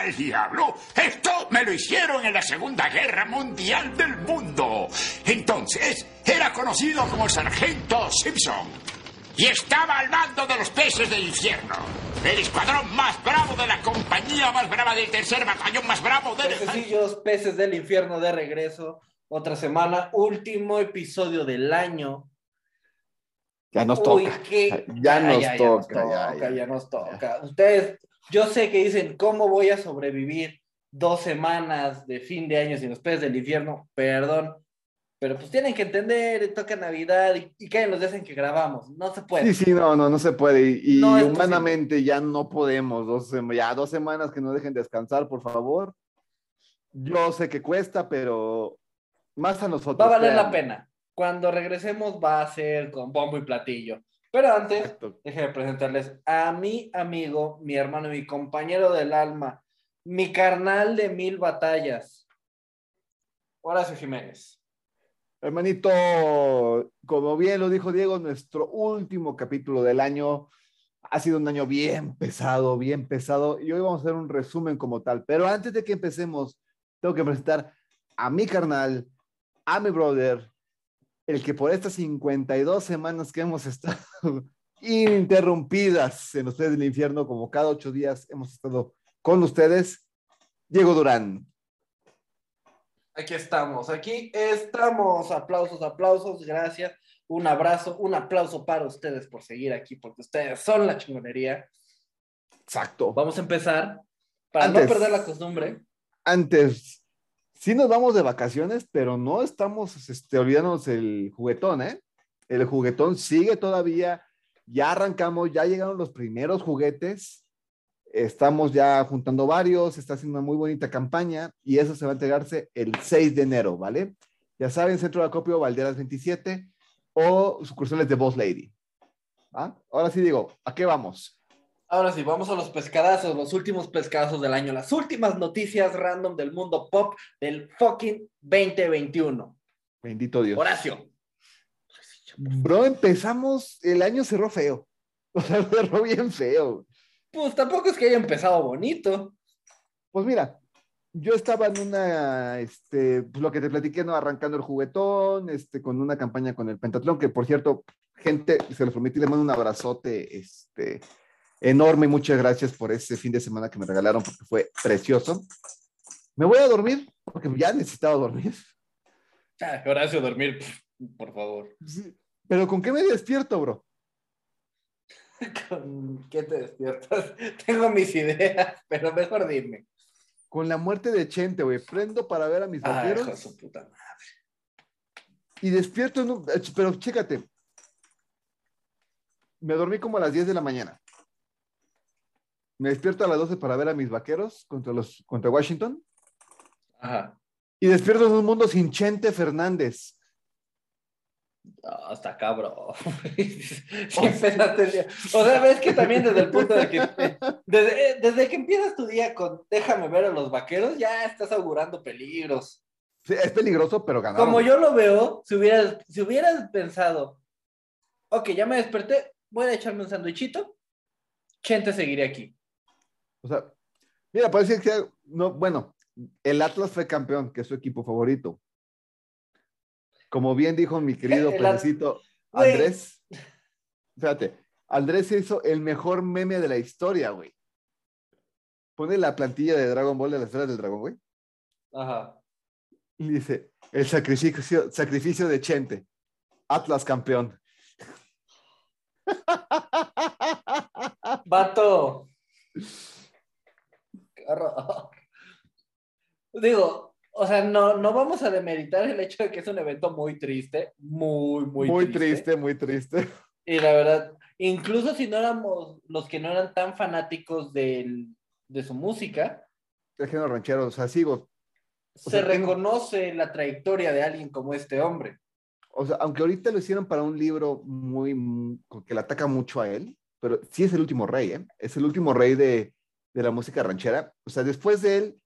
al diablo? Esto me lo hicieron en la Segunda Guerra Mundial del Mundo. Entonces, era conocido como el Sargento Simpson. Y estaba al mando de los peces del infierno. El escuadrón más bravo de la compañía más brava del tercer batallón más bravo del... Pececillos, peces del infierno de regreso. Otra semana, último episodio del año. Ya nos Uy, toca. qué- Ya, nos ya, toca. nos ya nos toca. Ustedes, yo sé que dicen, ¿cómo voy a sobrevivir dos semanas de fin de año sin los peces del infierno? Perdón. Pero pues tienen que entender, toca Navidad y, y caen los días en que grabamos. No se puede. Sí, sí, no, no, no se puede. Y, y No humanamente ya no podemos. Dos, ya dos semanas que no dejen descansar, por favor. Yo sé que cuesta, pero más a nosotros. Va a valer la pena. Cuando regresemos va a ser con bombo y platillo. Pero antes, déjenme presentarles a mi amigo, mi hermano, mi compañero del alma, mi carnal de mil batallas, Horacio Jiménez. Hermanito, como bien lo dijo Diego, nuestro último capítulo del año ha sido un año bien pesado, bien pesado, y hoy vamos a hacer un resumen como tal. Pero antes de que empecemos, tengo que presentar a mi carnal, a mi brother, el que por estas 52 semanas que hemos estado ininterrumpidas en ustedes del infierno, como cada ocho días hemos estado con ustedes, Diego Durán. Aquí estamos, aquí estamos. Aplausos, aplausos, gracias. Un abrazo, un aplauso para ustedes por seguir aquí, porque ustedes son la chingonería. Exacto. Vamos a empezar para Antes. no perder la costumbre. antes, sí nos vamos de vacaciones, pero no estamos este, olvidándonos el juguetón, ¿eh? El juguetón sigue todavía, ya arrancamos, ya llegaron los primeros juguetes, estamos ya juntando varios, está haciendo una muy bonita campaña y eso se va a entregarse el 6 de enero, ¿vale? Ya saben, Centro de Acopio Valderas 27 o sucursales de Boss Lady. ¿Ah? Ahora sí digo, ¿a qué vamos? Ahora sí, vamos a los pescadazos, los últimos pescadazos del año, las últimas noticias random del mundo pop del fucking 2021. Bendito Dios. Horacio. Bro, empezamos, el año cerró feo. O sea, cerró bien feo. Pues tampoco es que haya empezado bonito. Pues mira, yo estaba en una, este, pues lo que te platiqué, ¿no? Arrancando el juguetón, este, con una campaña con el Pentatlón, que por cierto, gente, se los prometí, les mando un abrazote, este, enorme, muchas gracias por ese fin de semana que me regalaron, porque fue precioso. Me voy a dormir, porque ya necesitaba dormir. Ah, Horacio, dormir, por favor. Sí, Pero ¿con qué me despierto, bro? ¿Con qué te despiertas? Tengo mis ideas, pero mejor dime. Con la muerte de Chente, güey. Prendo para ver a mis Ay, vaqueros. hijo de su puta madre. Y despierto, en un- eh, pero chécate. Me dormí como a las 10 de la mañana. Me despierto a las 12 para ver a mis vaqueros contra, los, contra Washington. Ajá. Y despierto en un mundo sin Chente Fernández. No, hasta acá, bro. Sí, empezaste el día. O sea, ves que también desde el punto de que desde, eh, desde que empiezas tu día con déjame ver a los vaqueros, ya estás augurando peligros. Sí, es peligroso, pero ganaron. Como yo lo veo, si hubieras, si hubieras pensado, ok, ya me desperté, voy a echarme un sandwichito, Chente seguiría aquí. O sea, mira, parece que no, bueno, el Atlas fue campeón, que es su equipo favorito. Como bien dijo mi querido Güey. Andrés, fíjate, Andrés hizo el mejor meme de la historia, güey. Pone la plantilla de Dragon Ball de la esfera del dragón, güey. Ajá. Y dice, el sacrificio, sacrificio de Chente. Atlas campeón. Vato. Horror. Digo, o sea, no, no vamos a demeritar el hecho de que es un evento muy triste, muy, muy, Muy, triste, muy triste. Y la verdad, incluso si no éramos los que no eran tan fanáticos del- de su música, El género ranchero, o sea, sigo. se sea, tengo- reconoce la trayectoria de alguien como este hombre. O sea, aunque ahorita lo hicieron para un libro muy, muy- que le ataca mucho a él, pero sí es el último rey, ¿eh? Es el último rey de, de la música ranchera. O sea, después de él,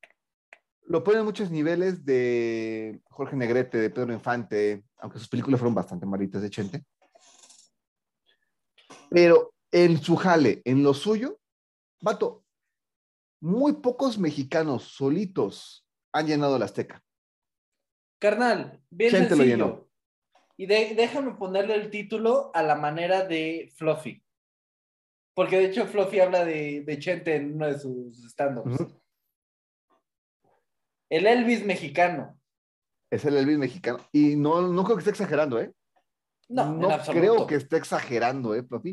lo ponen en muchos niveles de Jorge Negrete, de Pedro Infante, aunque sus películas fueron bastante malitas de Chente. Pero en su jale, en lo suyo, vato, muy pocos mexicanos solitos han llenado la Azteca. Carnal, bien Chente lo sencillo. llenó. Y de- déjame ponerle el título a la manera de Fluffy. Porque de hecho Fluffy habla de, de Chente en uno de sus stand-ups. El Elvis mexicano. Es el Elvis mexicano. Y no, no creo que esté exagerando, ¿eh? No, no creo que esté exagerando, ¿eh, profe?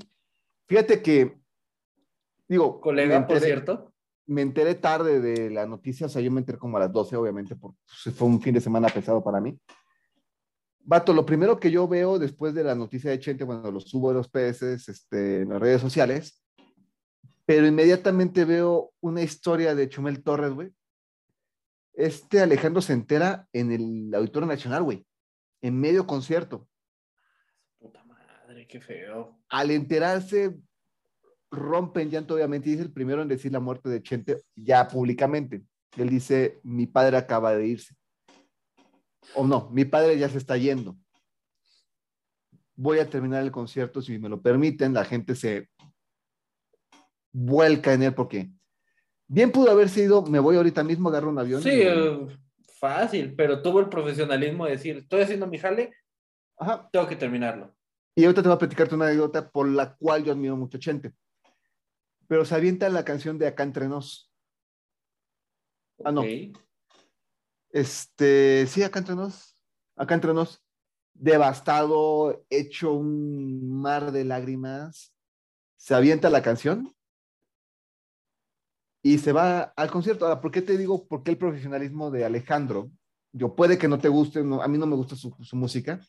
Fíjate que, digo, Colega, por enteré- cierto. me enteré tarde de la noticia, o sea, yo me enteré como a las 12, obviamente, porque fue un fin de semana pesado para mí. Vato, lo primero que yo veo después de la noticia de Chente, bueno, lo subo a los PS este, en las redes sociales, pero inmediatamente veo una historia de Chumel Torres, güey. Este Alejandro se entera en el Auditorio Nacional, güey, en medio concierto. Puta madre, qué feo. Al enterarse, rompe en llanto, obviamente, y es el primero en decir la muerte de Chente ya públicamente. Él dice, mi padre acaba de irse. O no, mi padre ya se está yendo. Voy a terminar el concierto, si me lo permiten, la gente se vuelca en él porque bien pudo haber sido, me voy ahorita mismo, agarro un avión. Sí, eh, fácil, pero tuvo el profesionalismo de decir, estoy haciendo mi jale, Ajá. tengo que terminarlo. Y ahorita te voy a platicarte una anécdota por la cual yo admiro mucho a Chente. Pero se avienta la canción de Acá entre nos. Ah, no. Este, sí, acá entre nos, acá entre nos, devastado, hecho un mar de lágrimas, se avienta la canción y se va al concierto. Ahora, ¿por qué te digo por qué el profesionalismo de Alejandro? Yo puede que no te guste, no- a mí no me gusta su, música,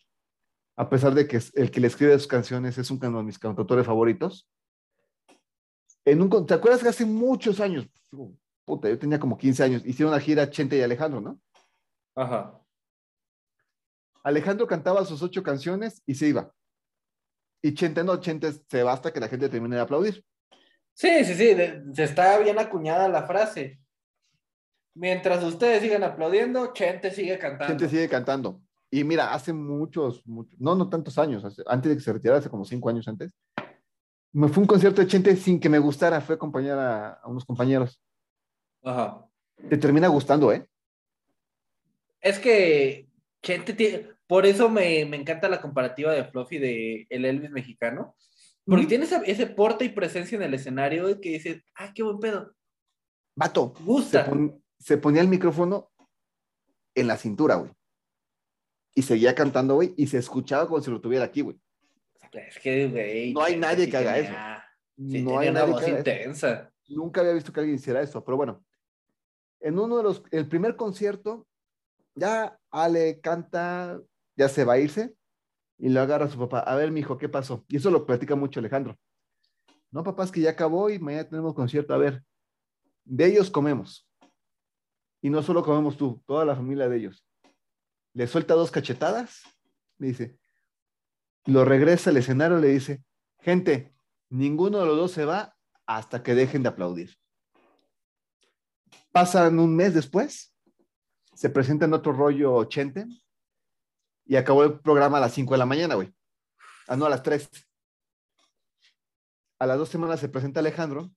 a pesar de que el que le escribe sus canciones es uno de mis cantautores favoritos. En un, ¿Te acuerdas que hace muchos años, puta, yo tenía como 15 años, hicieron una gira Chente y Alejandro, ¿no? Ajá. Alejandro cantaba sus ocho canciones y se iba. Y Chente no, Chente se basta que la gente termine de aplaudir. Sí, sí, sí, de- se está bien acuñada la frase. Mientras ustedes sigan aplaudiendo, Chente sigue cantando. Chente sigue cantando. Y mira, hace muchos, muchos no, no tantos años, hace- antes de que se retirara, hace como cinco años antes, me fue un concierto de Chente sin que me gustara, fue acompañar a, a unos compañeros. Ajá. Te termina gustando, ¿eh? Es que Chente tiene, por eso me, me encanta la comparativa de Fluffy de el Elvis mexicano, porque Ujú. tiene esa- ese porte y presencia en el escenario que dices, ah, qué buen pedo, Vato, se, gusta. pon- se ponía el micrófono en la cintura, güey. Y seguía cantando, güey, y se escuchaba como si lo tuviera aquí, güey. Es que, güey. No hay nadie que haga Sí, no hay una nadie voz que haga eso. intensa. Nunca había visto que alguien hiciera eso, pero bueno. En uno de los, el primer concierto, ya Ale canta, ya se va a irse, y lo agarra a su papá. A ver, mijo, ¿qué pasó? Y eso lo platica mucho Alejandro. No, papá, es que ya acabó y mañana tenemos concierto. A ver, de ellos comemos. Y no solo comemos tú, toda la familia de ellos. Le suelta dos cachetadas, le dice, lo regresa al escenario, le dice, gente, ninguno de los dos se va hasta que dejen de aplaudir. Pasan un mes después, se presenta en otro rollo Chente y acabó el programa a las 5 de la mañana, güey. Ah, no, a las 3. A las dos semanas se presenta Alejandro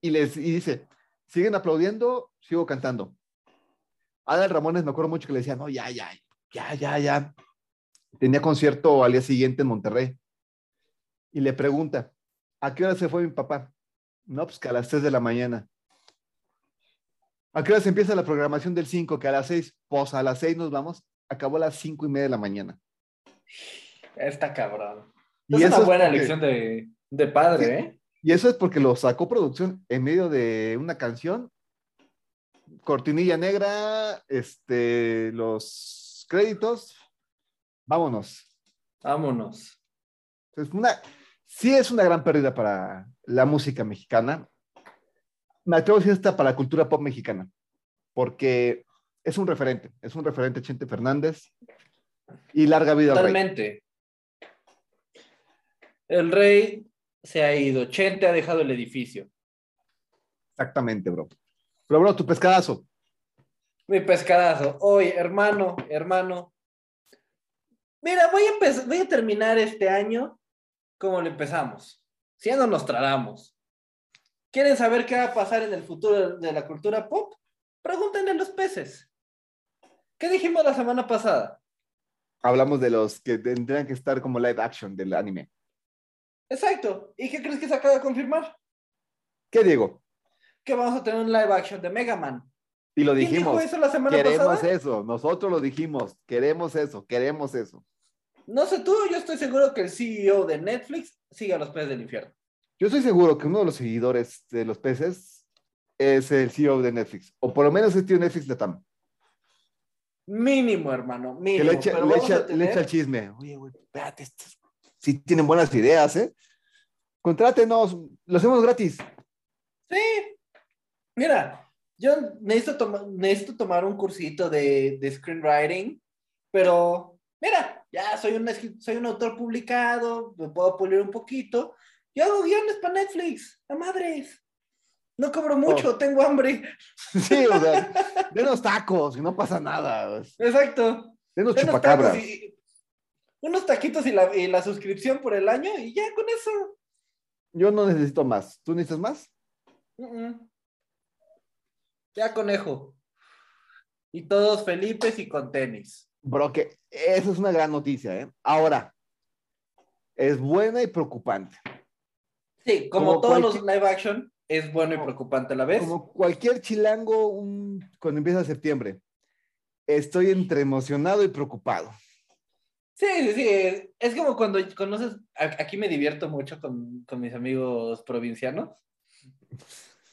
y les dice, ¿siguen aplaudiendo? Sigo cantando. Adal Ramones, me acuerdo mucho que le decía, no, ya, ya, ya, ya, ya. Tenía concierto al día siguiente en Monterrey. Y le pregunta, ¿a qué hora se fue mi papá? No, pues que a las 3 de la mañana. ¿A qué hora se empieza la programación del 5? Que a las 6. Pues a las 6 nos vamos. Acabó a las 5 y media de la mañana. Está cabrón. Y es eso una es buena porque- lección de, de padre, Sí. ¿eh? Y eso es porque lo sacó producción en medio de una canción. Cortinilla negra, este, los créditos. Vámonos. Vámonos. Es una, sí es una gran pérdida para la música mexicana. Me atrevo a decir esta para la cultura pop mexicana, porque es un referente, es un referente Chente Fernández y larga vida al rey. Totalmente. El rey se ha ido. Chente ha dejado el edificio. Exactamente, bro. Pero, bro, tu pescadazo. Mi pescadazo. Oye, hermano, hermano. Mira, voy a, empezar, voy a terminar este año como lo empezamos. Siendo Nostradamus. ¿Quieren saber qué va a pasar en el futuro de la cultura pop? Pregúntenle a los peces. ¿Qué dijimos la semana pasada? Hablamos de los que tendrían que estar como live action del anime. Exacto. ¿Y qué crees que se acaba de confirmar? ¿Qué digo? Que vamos a tener un live action de Mega Man. Y lo ¿Quién dijimos. dijo eso la semana Queremos pasada? eso. Nosotros lo dijimos. Queremos eso. Queremos eso. No sé tú, yo estoy seguro que el CEO de Netflix sigue a los peces del infierno. Yo estoy seguro que uno de los seguidores de los peces es el CEO de Netflix. O por lo menos es tío Netflix de Tam. Mínimo, hermano, Que mínimo. le echa, le, echa, tener- le echa el chisme. Oye, güey, espérate. estos Sí tienen buenas ideas, ¿eh? Contrátenos. Lo hacemos gratis. Sí. Mira, yo necesito, toma- necesito tomar un cursito de, de screenwriting, pero mira, ya soy un, soy un autor publicado, me puedo pulir un poquito. Yo hago guiones para Netflix, a madres. No cobro mucho, Oh. tengo hambre. Sí, o sea, denos tacos y no pasa nada. Exacto. Denos chupacabras. y- unos taquitos y la, y la suscripción por el año y ya con eso. Yo no necesito más. ¿Tú necesitas más? Ya conejo. Y todos Felipes y con tenis. Bro, que eso es una gran noticia, ¿eh? Ahora, es buena y preocupante. Sí, como, Como todos cualquier- los live action, es bueno y preocupante a la vez. Como cualquier chilango un- cuando empieza septiembre, estoy entre emocionado y preocupado. Sí, sí, sí. Es, como cuando conoces. Aquí me divierto mucho con, con mis amigos provincianos.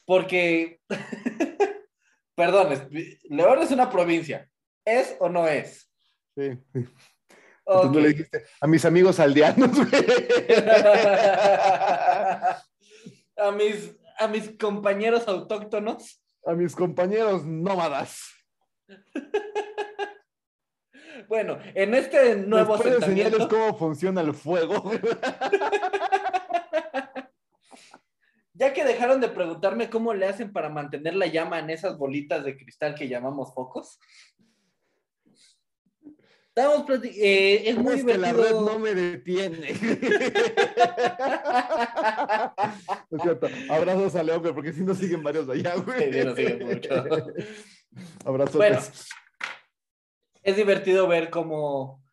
Porque. Perdón, León es una provincia. ¿Es o no es? Sí. No le dijiste a mis amigos aldeanos, güey. a, mis, a mis compañeros autóctonos. a mis compañeros nómadas. Bueno, en este nuevo enseñarles asentamiento, cómo funciona el fuego. ya que dejaron de preguntarme cómo le hacen para mantener la llama en esas bolitas de cristal que llamamos focos. Estamos eh, es muy Es que la divertido. red no me detiene. Es cierto. Abrazos a León, güey, porque si no siguen varios allá, güey. Sí, nos siguen mucho. Abrazos. Bueno, es divertido ver cómo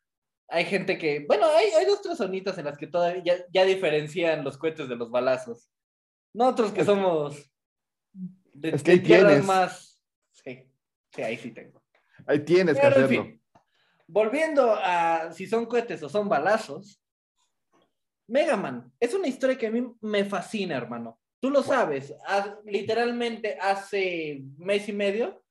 hay gente que, bueno, hay, hay dos tres zonitas en las que todavía ya, ya diferencian los cohetes de los balazos. Nosotros que somos de, Es que de ahí tierras tienes. más. Sí, sí, ahí sí tengo. Ahí tienes que Pero en hacerlo. fin, volviendo a si son cohetes o son balazos, Mega Man es una historia que a mí me fascina, hermano. Tú lo sabes, ha- literalmente hace mes y medio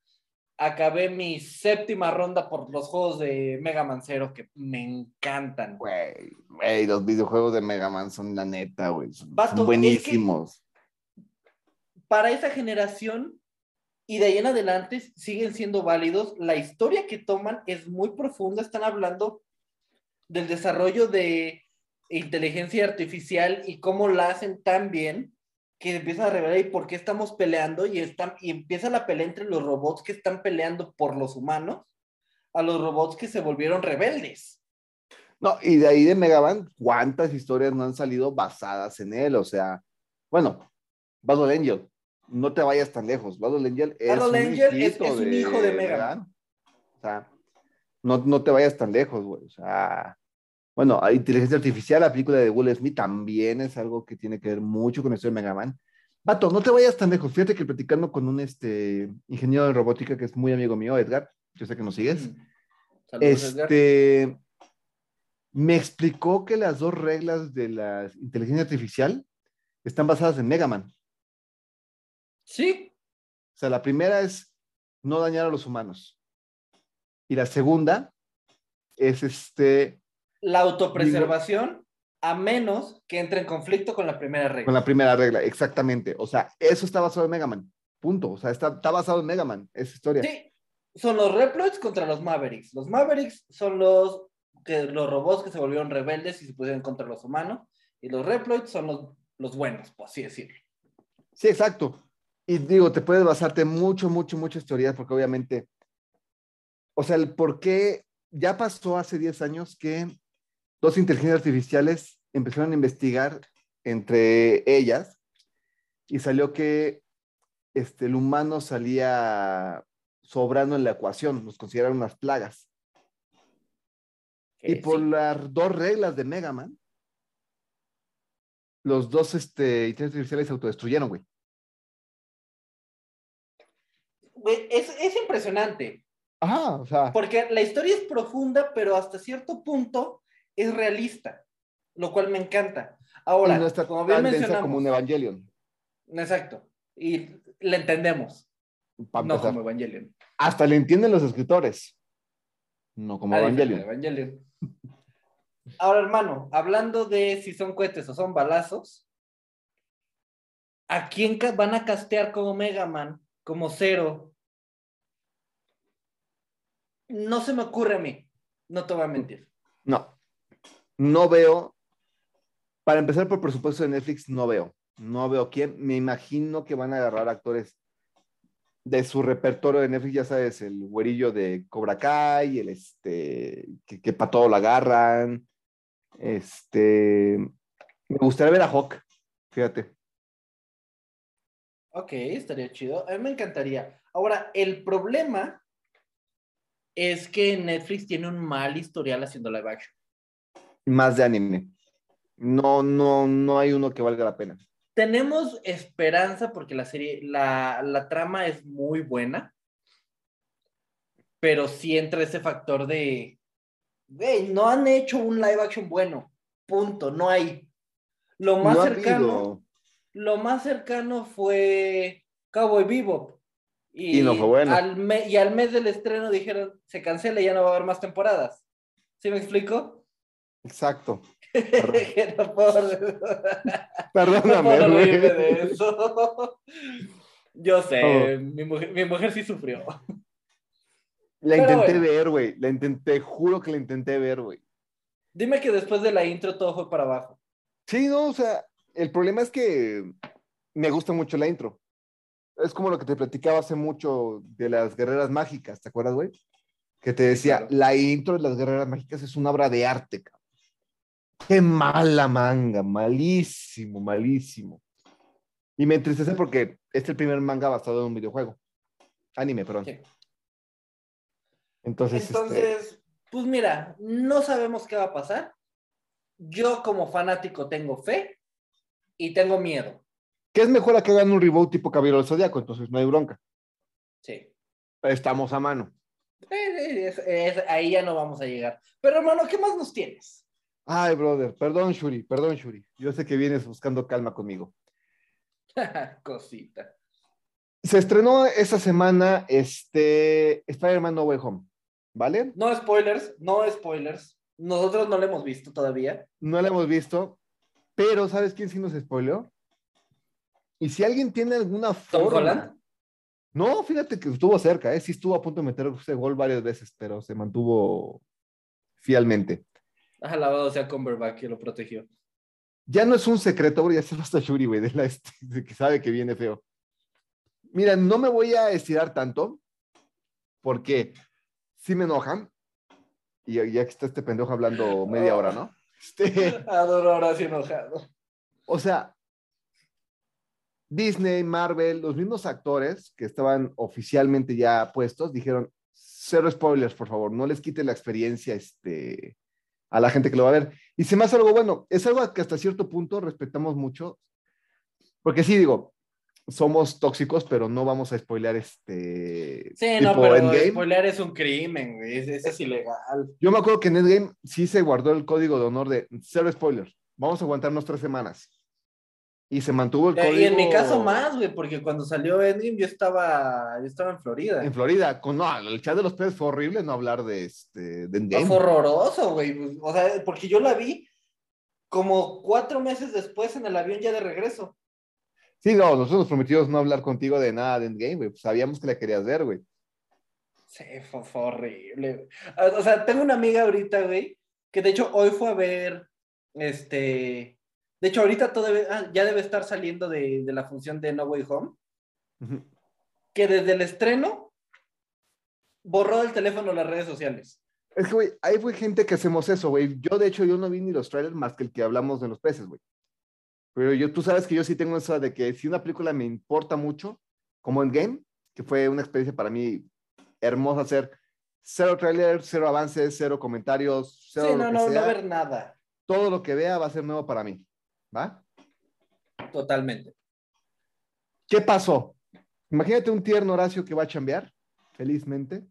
acabé mi séptima ronda por los juegos de Mega Man Zero que me encantan. Güey, güey, los videojuegos de Mega Man son la neta, güey. Son, son es que- buenísimos. Para esa generación y de ahí en adelante siguen siendo válidos. La historia que toman es muy profunda. Están hablando del desarrollo de inteligencia artificial y cómo la hacen tan bien que empiezan a revelar y por qué estamos peleando y, están, y empieza la pelea entre los robots que están peleando por los humanos a los robots que se volvieron rebeldes. No, y de ahí de Mega Man, ¿cuántas historias no han salido basadas en él? O sea, bueno, Battle Angel, no te vayas tan lejos. Battle Angel es, Battle un, Angel es- un hijo de Mega ¿verdad? O sea, no, no te vayas tan lejos, güey. O sea, bueno, inteligencia artificial, la película de Will Smith también es algo que tiene que ver mucho con esto de Mega Man. Vato, no te vayas tan lejos. Fíjate que platicando con un este, ingeniero de robótica que es muy amigo mío, Edgar, yo sé que nos sigues. Mm. Saludos, Edgar. Este me explicó que las dos reglas de la inteligencia artificial están basadas en Mega Man. Sí, O sea, la primera es no dañar a los humanos. Y la segunda es este la autopreservación a menos que entre en conflicto con la primera regla. con la primera regla, exactamente. O sea, eso está basado en Mega Man. Punto. O sea, está, está basado en Mega Man, esa historia. Sí, son los Reploids contra los Mavericks. Los Mavericks son los, que, los robots que se volvieron rebeldes y se pusieron contra los humanos. Y los Reploids son los, los buenos, por así decirlo. Sí, exacto. Y digo, te puedes basarte mucho, mucho, muchas teorías, porque obviamente, o sea, el por qué ya pasó hace 10 años que dos inteligencias artificiales empezaron a investigar entre ellas y salió que este, el humano salía sobrando en la ecuación, los consideraron unas plagas. Y por sí. las dos reglas de Mega Man, los dos este, inteligencias artificiales se autodestruyeron, güey. Es, es impresionante. Ajá, o sea, Porque la historia es profunda, pero hasta cierto punto es realista, lo cual me encanta. Ahora, y no está como bien mencionamos, como un Evangelion. exacto, y le entendemos, no como Evangelion. Hasta le entienden los escritores. No como Evangelion. Evangelion. Ahora, hermano, hablando de si son cohetes o son balazos, ¿a quién van a castear como Mega Man, como Zero? No se me ocurre a mí, no te voy a mentir. No. No veo. Para empezar por presupuesto de Netflix, no veo. No veo quién. Me imagino que van a agarrar actores de su repertorio de Netflix, ya sabes, el güerillo de Cobra Kai, el este, que, para todo lo agarran. Este, me gustaría ver a Hawk, fíjate. Ok, estaría chido. A mí me encantaría. Ahora, el problema es que Netflix tiene un mal historial haciendo live action. Más de anime. No, no, no hay uno que valga la pena. Tenemos esperanza porque la serie, la, la trama es muy buena, pero sí entra ese factor de, güey, no han hecho un live action bueno, punto, no hay. Lo más No cercano, lo más cercano fue Cowboy Bebop. Y no fue bueno. Al me- y al mes del estreno dijeron, se cancela y ya no va a haber más temporadas. ¿Sí me explico? Exacto. No puedo- no Perdóname, puedo güey. reírme de eso. Yo sé, Oh. mi, mujer, mi mujer sí sufrió. La Pero intenté bueno. ver, güey. La intenté, juro que la intenté ver, güey. Dime que después de la intro todo fue para abajo. Sí, no, o sea, el problema es que me gusta mucho la intro. Es como lo que te platicaba hace mucho de las guerreras mágicas, ¿te acuerdas, güey? Que te decía, claro. la intro de las guerreras mágicas es una obra de arte, cabrón. Qué mala manga, malísimo, malísimo. Y me entristece porque es el primer manga basado en un videojuego. Anime, perdón. Sí. Entonces, este, Entonces, pues mira, no sabemos qué va a pasar. Yo como fanático tengo fe y tengo miedo. ¿Qué es mejor a que hagan un reboot tipo Caballero del Zodíaco? Entonces no hay bronca. Sí. Estamos a mano. Eh, es- es- ahí ya no vamos a llegar. Pero hermano, ¿qué más nos tienes? Ay, brother, perdón, Shuri, perdón, Shuri. Yo sé que vienes buscando calma conmigo. Cosita. Se estrenó esta semana este Spider-Man No Way Home, ¿vale? No spoilers, no spoilers. Nosotros no lo hemos visto todavía. No la hemos visto, pero ¿sabes quién sí nos spoileó? Y si alguien tiene alguna ¿Tom forma... Holland? No, fíjate que estuvo cerca, ¿eh? Sí estuvo a punto de meter ese gol varias veces, pero se mantuvo fielmente. Alabado sea Cumberbatch que lo protegió. Ya no es un secreto, güey, ya se basta Shuri, güey, de, la, este, de que sabe que viene feo. Mira, no me voy a estirar tanto, porque sí me enojan, y ya, ya que está este pendejo hablando media hora, ¿no? Este, Adoro ahora sí enojado. o sea, Disney, Marvel, los mismos actores que estaban oficialmente ya puestos, dijeron, cero spoilers, por favor, no les quite la experiencia este, a la gente que lo va a ver. Y se me hace algo bueno, es algo que hasta cierto punto respetamos mucho, porque sí, digo, somos tóxicos, pero no vamos a spoilear este Sí, no, pero Endgame. spoilear es un crimen, güey. es- es ilegal. Yo me acuerdo que en Endgame sí se guardó el código de honor de cero spoilers, vamos a aguantarnos tres semanas. Y se mantuvo el Eh, código. Y en mi caso más, güey, porque cuando salió Endgame yo estaba, yo estaba en Florida. En Florida, con, no, el chat de los peces fue horrible no hablar de este de No, Endgame. fue horroroso, güey. pues, O sea, porque yo la vi como cuatro meses después en el avión ya de regreso. Sí, no, nosotros nos prometimos no hablar contigo de nada de Endgame, güey. Pues sabíamos que la querías ver, güey. Sí, fue, fue horrible. O sea, tengo una amiga ahorita, güey, que de hecho hoy fue a ver, este, de hecho ahorita todo debe- ah, ya debe estar saliendo de, de la función de No Way Home, que desde el estreno borró del teléfono las redes sociales. Es que, güey, ahí fue gente que hacemos eso, güey. Yo, de hecho, yo no vi ni los trailers más que el que hablamos de los peces, güey. Pero yo, tú sabes que yo sí tengo eso de que si una película me importa mucho, como Endgame, que fue una experiencia para mí hermosa hacer cero trailer, cero avances, cero comentarios, cero Sí, lo no, que no, no ver nada. Todo lo que vea va a ser nuevo para mí. ¿Va? Totalmente. ¿Qué pasó? Imagínate un tierno Horacio que va a chambear, felizmente.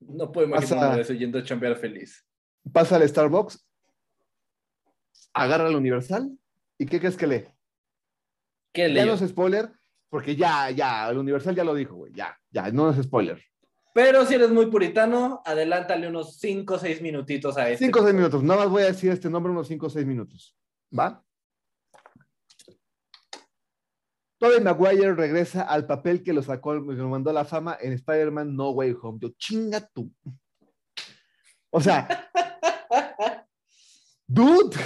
No puedo imaginarme eso yendo a chambear feliz. Pasa al Starbucks, agarra el Universal y ¿qué crees que lee? ¿Qué Ya leyó? no es spoiler, porque ya, ya, el Universal ya lo dijo, güey, ya, ya, no es spoiler. Pero si eres muy puritano, adelántale unos 5 o 6 minutitos a este. Cinco o seis minutos, nada más voy a decir este nombre unos cinco o seis minutos, ¿va? Tobey Maguire regresa al papel que lo sacó, que lo mandó a la fama en Spider-Man No Way Home. Yo, chinga tú. O sea, dude,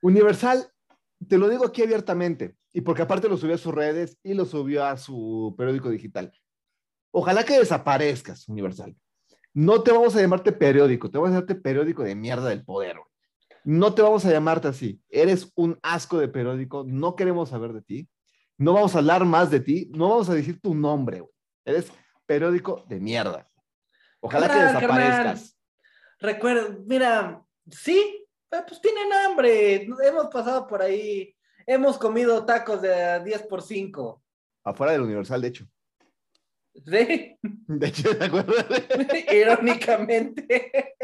Universal, te lo digo aquí abiertamente, y porque aparte lo subió a sus redes y lo subió a su periódico digital. Ojalá que desaparezcas, Universal. No te vamos a llamarte periódico, te vamos a llamarte periódico de mierda del poder. No te vamos a llamarte así. Eres un asco de periódico, no queremos saber de ti. No vamos a hablar más de ti, no vamos a decir tu nombre. güey. Eres periódico de mierda. Ojalá que desaparezcas. Recuerda, mira, sí, eh, pues tienen hambre. Hemos pasado por ahí. Hemos comido tacos de 10 por 5. Afuera del Universal, de hecho. ¿Sí? De hecho, ¿te acuerdas? Irónicamente.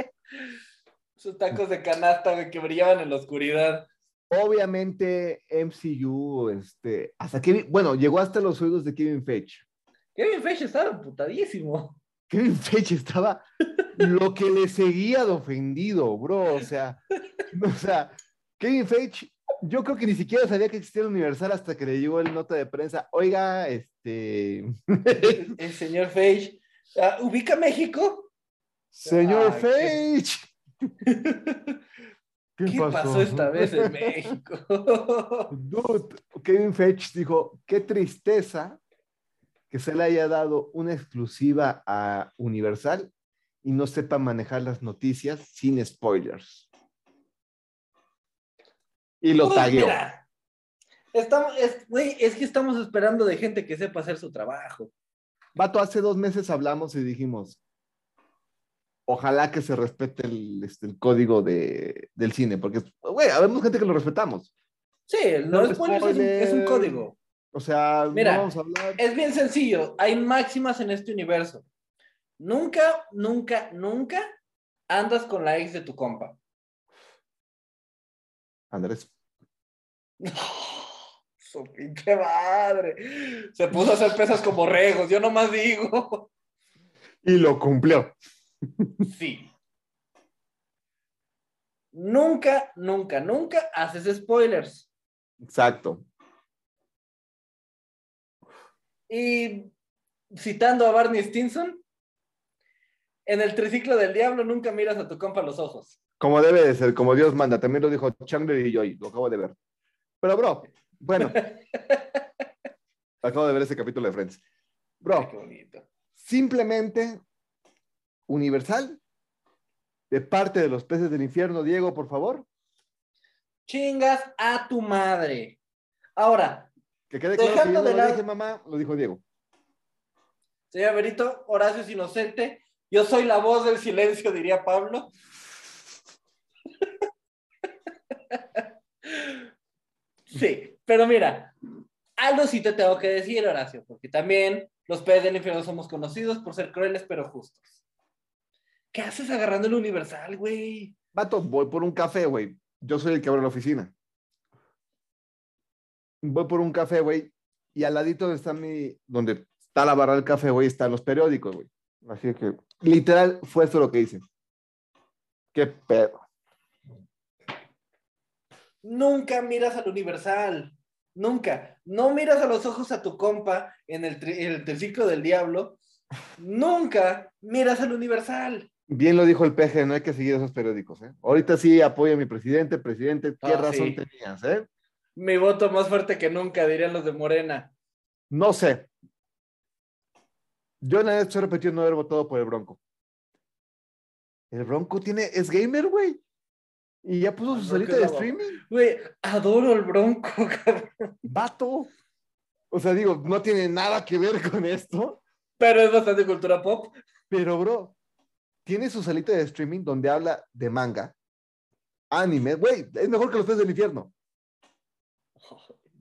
Sus tacos de canasta, güey, que brillaban en la oscuridad. Obviamente, MCU, este, hasta que, bueno, llegó hasta los oídos de Kevin Feige. Kevin Feige estaba emputadísimo. Kevin Feige estaba lo que le seguía de ofendido, bro. O sea, o sea, Kevin Feige, yo creo que ni siquiera sabía que existía el Universal hasta que le llegó el nota de prensa. Oiga, este, El, el señor Feige. ah, ¿Ubica México? señor Ay, Feige. ¿Qué, pasó? esta vez en México? Dude, Kevin Feige dijo, qué tristeza que se le haya dado una exclusiva a Universal y no sepa manejar las noticias sin spoilers. Y lo Pues, tagueó. estamos, es, es que estamos esperando de gente que sepa hacer su trabajo. Vato, hace dos meses hablamos y dijimos, ojalá que se respete el, este, el código de, del cine, porque, güey, habemos gente que lo respetamos. Sí, no, No es un- es, un spoiler. código. O sea, Mira, no vamos a hablar. Es bien sencillo. Hay máximas en este universo. Nunca, nunca, nunca andas con la ex de tu compa. Andrés, Su pinche madre. Se puso a hacer pesas como regos. Yo nomás digo. y lo cumplió. Sí. Nunca, nunca, nunca haces spoilers. Exacto. Y citando a Barney Stinson, en el triciclo del diablo nunca miras a tu compa a los ojos. Como debe de ser, como Dios manda. También lo dijo Chandler y Joy, lo acabo de ver. Pero, bro, bueno. acabo de ver ese capítulo de Friends. Ay, Bro, qué bonito. simplemente Universal, de parte de los peces del infierno, Diego, por favor, Chingas a tu madre. Ahora, que quede claro que yo no de lo lado- dije, mamá, lo dijo Diego. señor Berito, Horacio es inocente. Yo soy la voz del silencio, diría Pablo. Sí, pero mira, algo sí te tengo que decir, Horacio, porque también los peces del infierno somos conocidos por ser crueles pero justos. ¿Qué haces agarrando el universal, güey? Vato, voy por un café, güey. Yo soy el que abre la oficina. Voy por un café, güey, y al ladito donde está mi, donde está la barra del café, güey, están los periódicos, güey. Así que, literal, fue esto lo que hice. Qué pedo. Nunca miras al universal. Nunca. No miras a los ojos a tu compa en el, tri- el triciclo del diablo. Nunca miras al universal. Bien lo dijo el peje, no hay que seguir esos periódicos, ¿eh? Ahorita sí apoyo a mi presidente, presidente, ¿qué Ah, razón sí. tenías, eh? Mi voto más fuerte que nunca, dirían los de Morena. No sé. Yo en la estoy repetido no haber votado por el Bronco. El Bronco tiene, es gamer, güey. Y ya puso su Al salita de streaming. Güey, adoro el Bronco, cabrón. Vato. O sea, digo, no tiene nada que ver con esto. Pero es bastante cultura pop. Pero, bro, tiene su salita de streaming donde habla de manga, anime. Güey, es mejor que los peces del infierno.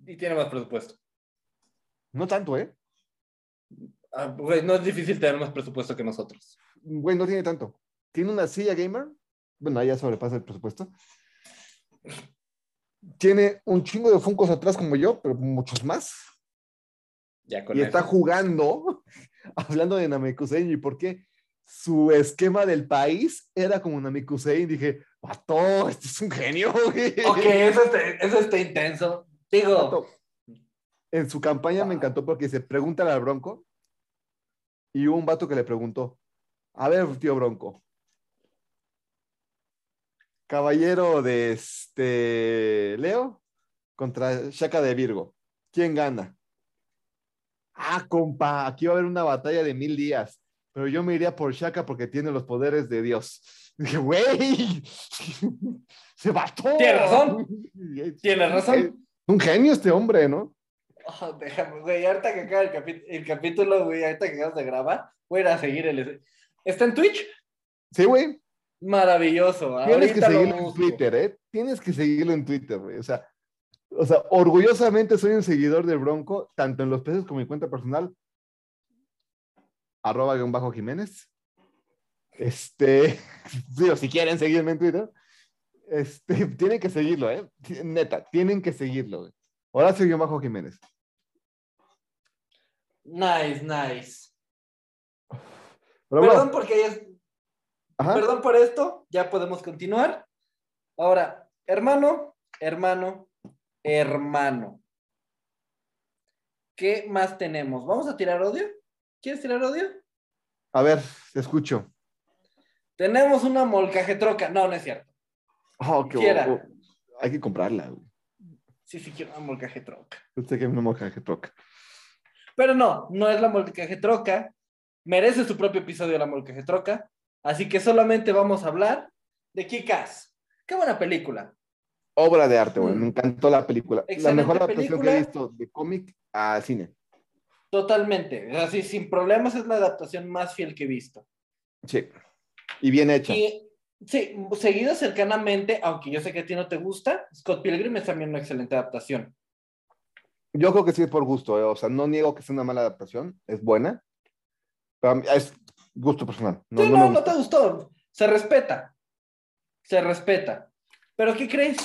Y tiene más presupuesto. No tanto, ¿eh? Ah, güey, no es difícil tener más presupuesto que nosotros. Güey, no tiene tanto. Tiene una silla gamer. Bueno, ahí ya sobrepasa el presupuesto. Tiene un chingo de funcos atrás como yo, pero muchos más. Ya con y está jugando, hablando de Namekusein y por qué su esquema del país era como Namekusein. Dije, pato, este es un genio, güey. Ok, eso está, eso está intenso. Digo, En su campaña me encantó porque se pregunta al Bronco y hubo un vato que le preguntó, a ver, tío Bronco, caballero de este Leo contra Shaka de Virgo, ¿quién gana? Ah, compa, aquí va a haber una batalla de mil días, pero yo me iría por Shaka porque tiene los poderes de Dios. Dije, güey, se mató. Tienes razón. Tienes razón. Un genio este hombre, ¿no? Oh, déjame, güey, ahorita que acaba el, el capítulo, güey, ahorita que acabas de grabar, voy a ir a seguir el... ¿Está en Twitch? Sí, güey. Maravilloso. Tienes que ahorita seguirlo en. Twitter, ¿eh? Tienes que seguirlo en Twitter, güey. O sea, o sea, orgullosamente soy un seguidor de Bronco, tanto en los peces como en mi cuenta personal, arroba guion bajo Jiménez. Este, digo, si quieren seguirme en Twitter, este, tienen que seguirlo, ¿eh? Neta, tienen que seguirlo. Horacio guion bajo Jiménez. Nice, nice. Pero, Perdón porque es- ajá, Perdón por esto, ya podemos continuar. Ahora, hermano, hermano, hermano. ¿Qué más tenemos? ¿Vamos a tirar odio? ¿Quieres tirar odio? a ver, te escucho. Tenemos una molcajetroca. No, no es cierto. Oh, qué oh, hay que comprarla, güey. Sí, sí quiero una molcajetroca. Usted moja que toca. Pero no, no es la molcajetroca. Merece su propio episodio la molcajetroca. Así que solamente vamos a hablar de Kikas. Qué buena película. Obra de arte, güey. Mm. Me encantó la película. la mejor adaptación que he visto de cómic a cine. Totalmente. Así, sin problemas, es la adaptación más fiel que he visto. Sí. Y bien hecha. Y sí, seguido cercanamente, aunque yo sé que a ti no te gusta, Scott Pilgrim es también una excelente adaptación. Yo creo que sí es por gusto, eh. o sea, no niego que sea una mala adaptación, es buena, pero es gusto personal. No, sí, no no, no te gustó. Se respeta. Se respeta. Pero ¿qué crees?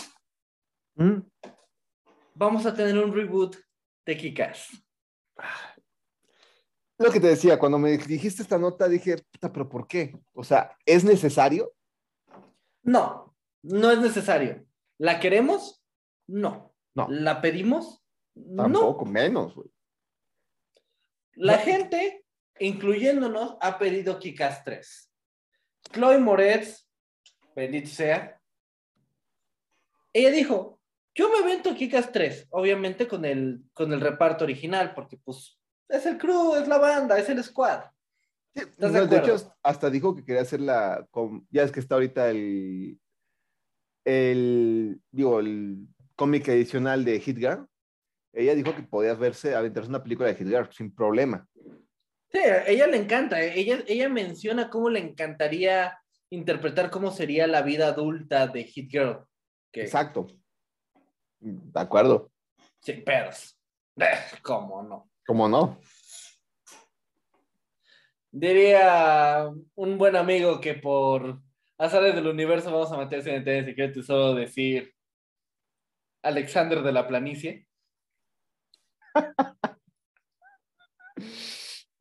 ¿Mm? Vamos a tener un reboot de Kikas. Lo que te decía, cuando me dijiste esta nota, dije, puta, pero ¿por qué? O sea, ¿es necesario? No, no es necesario. ¿La queremos? No. No. ¿La pedimos? No. Tampoco, menos, güey. La No. gente, incluyéndonos, ha pedido Kikas 3. Chloe Moretz, bendito sea, ella dijo, yo me vento Kikas 3, obviamente con el, con el reparto original, porque pues es el crew, es la banda, es el squad. Sí, ¿Estás no, de hecho, hasta dijo que quería hacerla con, ya es que está ahorita el, el, digo, el cómic adicional de Hit Girl. Ella dijo que podías verse, aventarse una película de Hit Girl sin problema. Sí, a ella le encanta, eh, ella, ella menciona cómo le encantaría interpretar cómo sería la vida adulta de Hit Girl. Que, Exacto. De acuerdo. Pedos. Eh, ¿Cómo no? ¿Cómo no? Diría un buen amigo que por azares del universo vamos a meterse en el de secreto y solo decir Alexander de la planicie.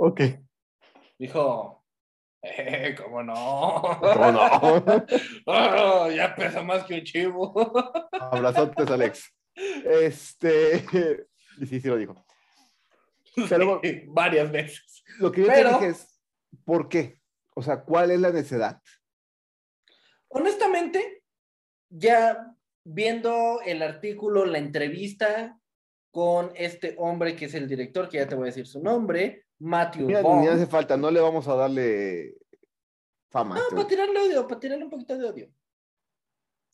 Ok. Dijo, eh, ¿cómo no? ¿Cómo no? Oh, ya pesa más que un chivo. Abrazotes, Alex. Este, sí, sí lo dijo. Pero- varias veces. Lo que yo Pero- te dije es, ¿por qué? O sea, ¿cuál es la necesidad? Honestamente, ya viendo el artículo, la entrevista con este hombre que es el director, que ya te voy a decir su nombre, Matthew Mira, ni hace falta, no le vamos a darle fama. No, este para tirarle odio, para tirarle un poquito de odio.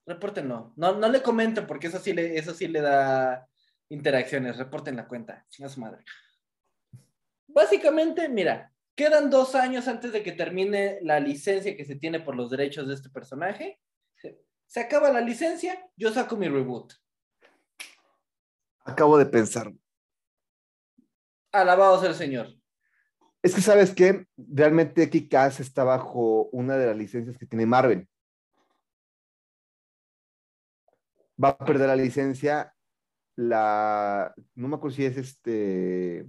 repórtenlo. No, no le comenten porque eso sí le, eso sí le da interacciones. Reporten la cuenta. Chinga su madre. Básicamente, mira, quedan dos años antes de que termine la licencia que se tiene por los derechos de este personaje. Se, acaba la licencia, yo saco mi reboot. Acabo de pensar. Alabado sea el Señor. Es que sabes que realmente Kikaz está bajo una de las licencias que tiene Marvel. Va a perder la licencia la, no me acuerdo si es este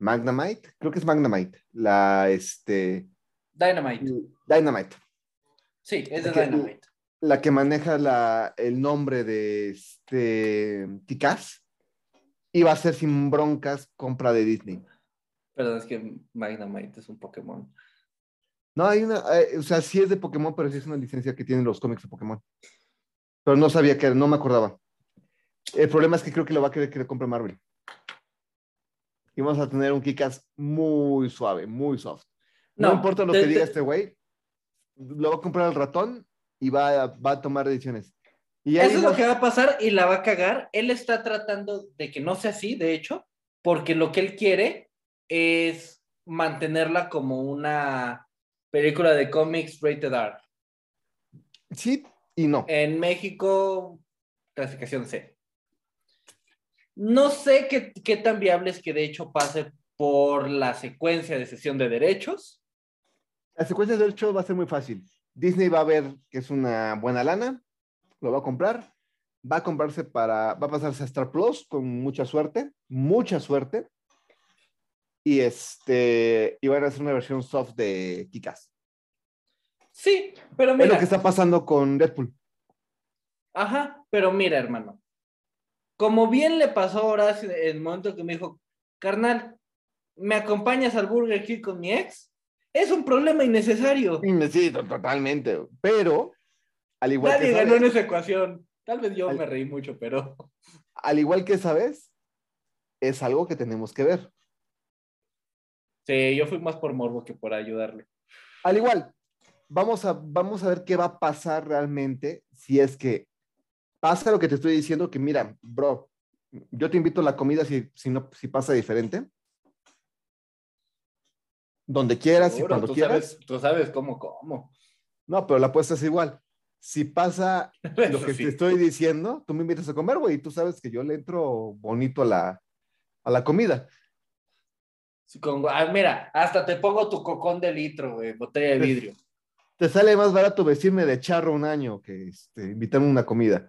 Magnamite, creo que es Magnamite, la este Dynamite. Dynamite. Sí, es de La que- Dynamite. La que maneja la, el nombre de este Kikaz y va a ser sin broncas compra de Disney. Perdón, es que Dynamite es un Pokémon. No, hay una, eh, o sea, sí es de Pokémon, pero sí es una licencia que tienen los cómics de Pokémon. Pero no sabía que era, no me acordaba. El problema es que creo que lo va a querer que le compre Marvel. Y vamos a tener un Kikas muy suave, muy soft. No, No, importa lo te- que diga te- este güey, lo va a comprar al ratón y va a, va a tomar decisiones. Y Eso es lo que va a pasar y la va a cagar. Él está tratando de que no sea así, de hecho, porque lo que él quiere es mantenerla como una película de cómics rated R. Sí y no. En México, clasificación C. No sé qué, qué tan viable es que de hecho pase por la secuencia de sesión de derechos. La secuencia de hecho va a ser muy fácil. Disney va a ver que es una buena lana, lo va a comprar, va a comprarse para, va a pasarse a Star Plus con mucha suerte, mucha suerte. Y este, y van a hacer una versión soft de Kikas. Sí, pero Es mira. lo que está pasando con Deadpool. Ajá, pero mira, hermano. Como bien le pasó a Horacio en el momento que me dijo, carnal, ¿me acompañas al Burger King con mi ex? Es un problema innecesario. Sí, sí, to- totalmente. Pero, al igual Nadie que ganó en esa ecuación. Tal vez yo Al- me reí mucho, pero al igual que sabes, es algo que tenemos que ver. sí, yo fui más por morbo que por ayudarle. Al igual, vamos a, vamos a ver qué va a pasar realmente si es que pasa lo que te estoy diciendo, que mira, bro, yo te invito a la comida si, si, no, si pasa diferente. Donde quieras y Seguro, cuando tú quieras. Sabes, tú sabes cómo, cómo. No, pero la apuesta es igual. Si pasa lo que sí. te estoy diciendo, tú me invitas a comer, güey, y tú sabes que yo le entro bonito a la, a la comida. Con- ah, mira, hasta te pongo tu cocón de litro, güey, botella de vidrio. Te sale más barato vestirme de charro un año que este, invitarme a una comida.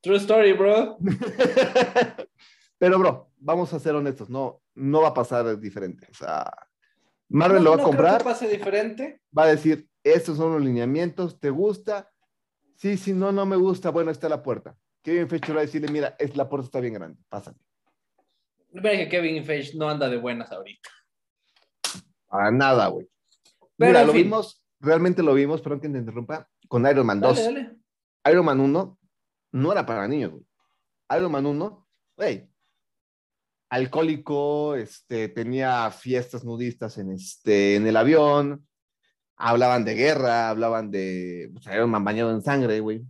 True story, bro. Pero, bro, vamos a ser honestos, no, no va a pasar diferente. O sea, Marvel No- lo va no a creo comprar, que pase diferente. va a decir, estos son los lineamientos, ¿te gusta? Sí, sí, no, no me gusta, bueno, está la puerta. Kevin Feige va a decirle, mira, es, la puerta está bien grande, pásale. Mira que Kevin Feige no anda de buenas ahorita. A nada, güey. Pero, Mira, lo fin. vimos, realmente lo vimos, perdón que te interrumpa, con Iron Man 2. Dale, dale. Iron Man 1 no era para niños, güey. Iron Man 1, güey, alcohólico, este, tenía fiestas nudistas en, este, en el avión, hablaban de guerra, hablaban de pues, Iron Man bañado en sangre, güey.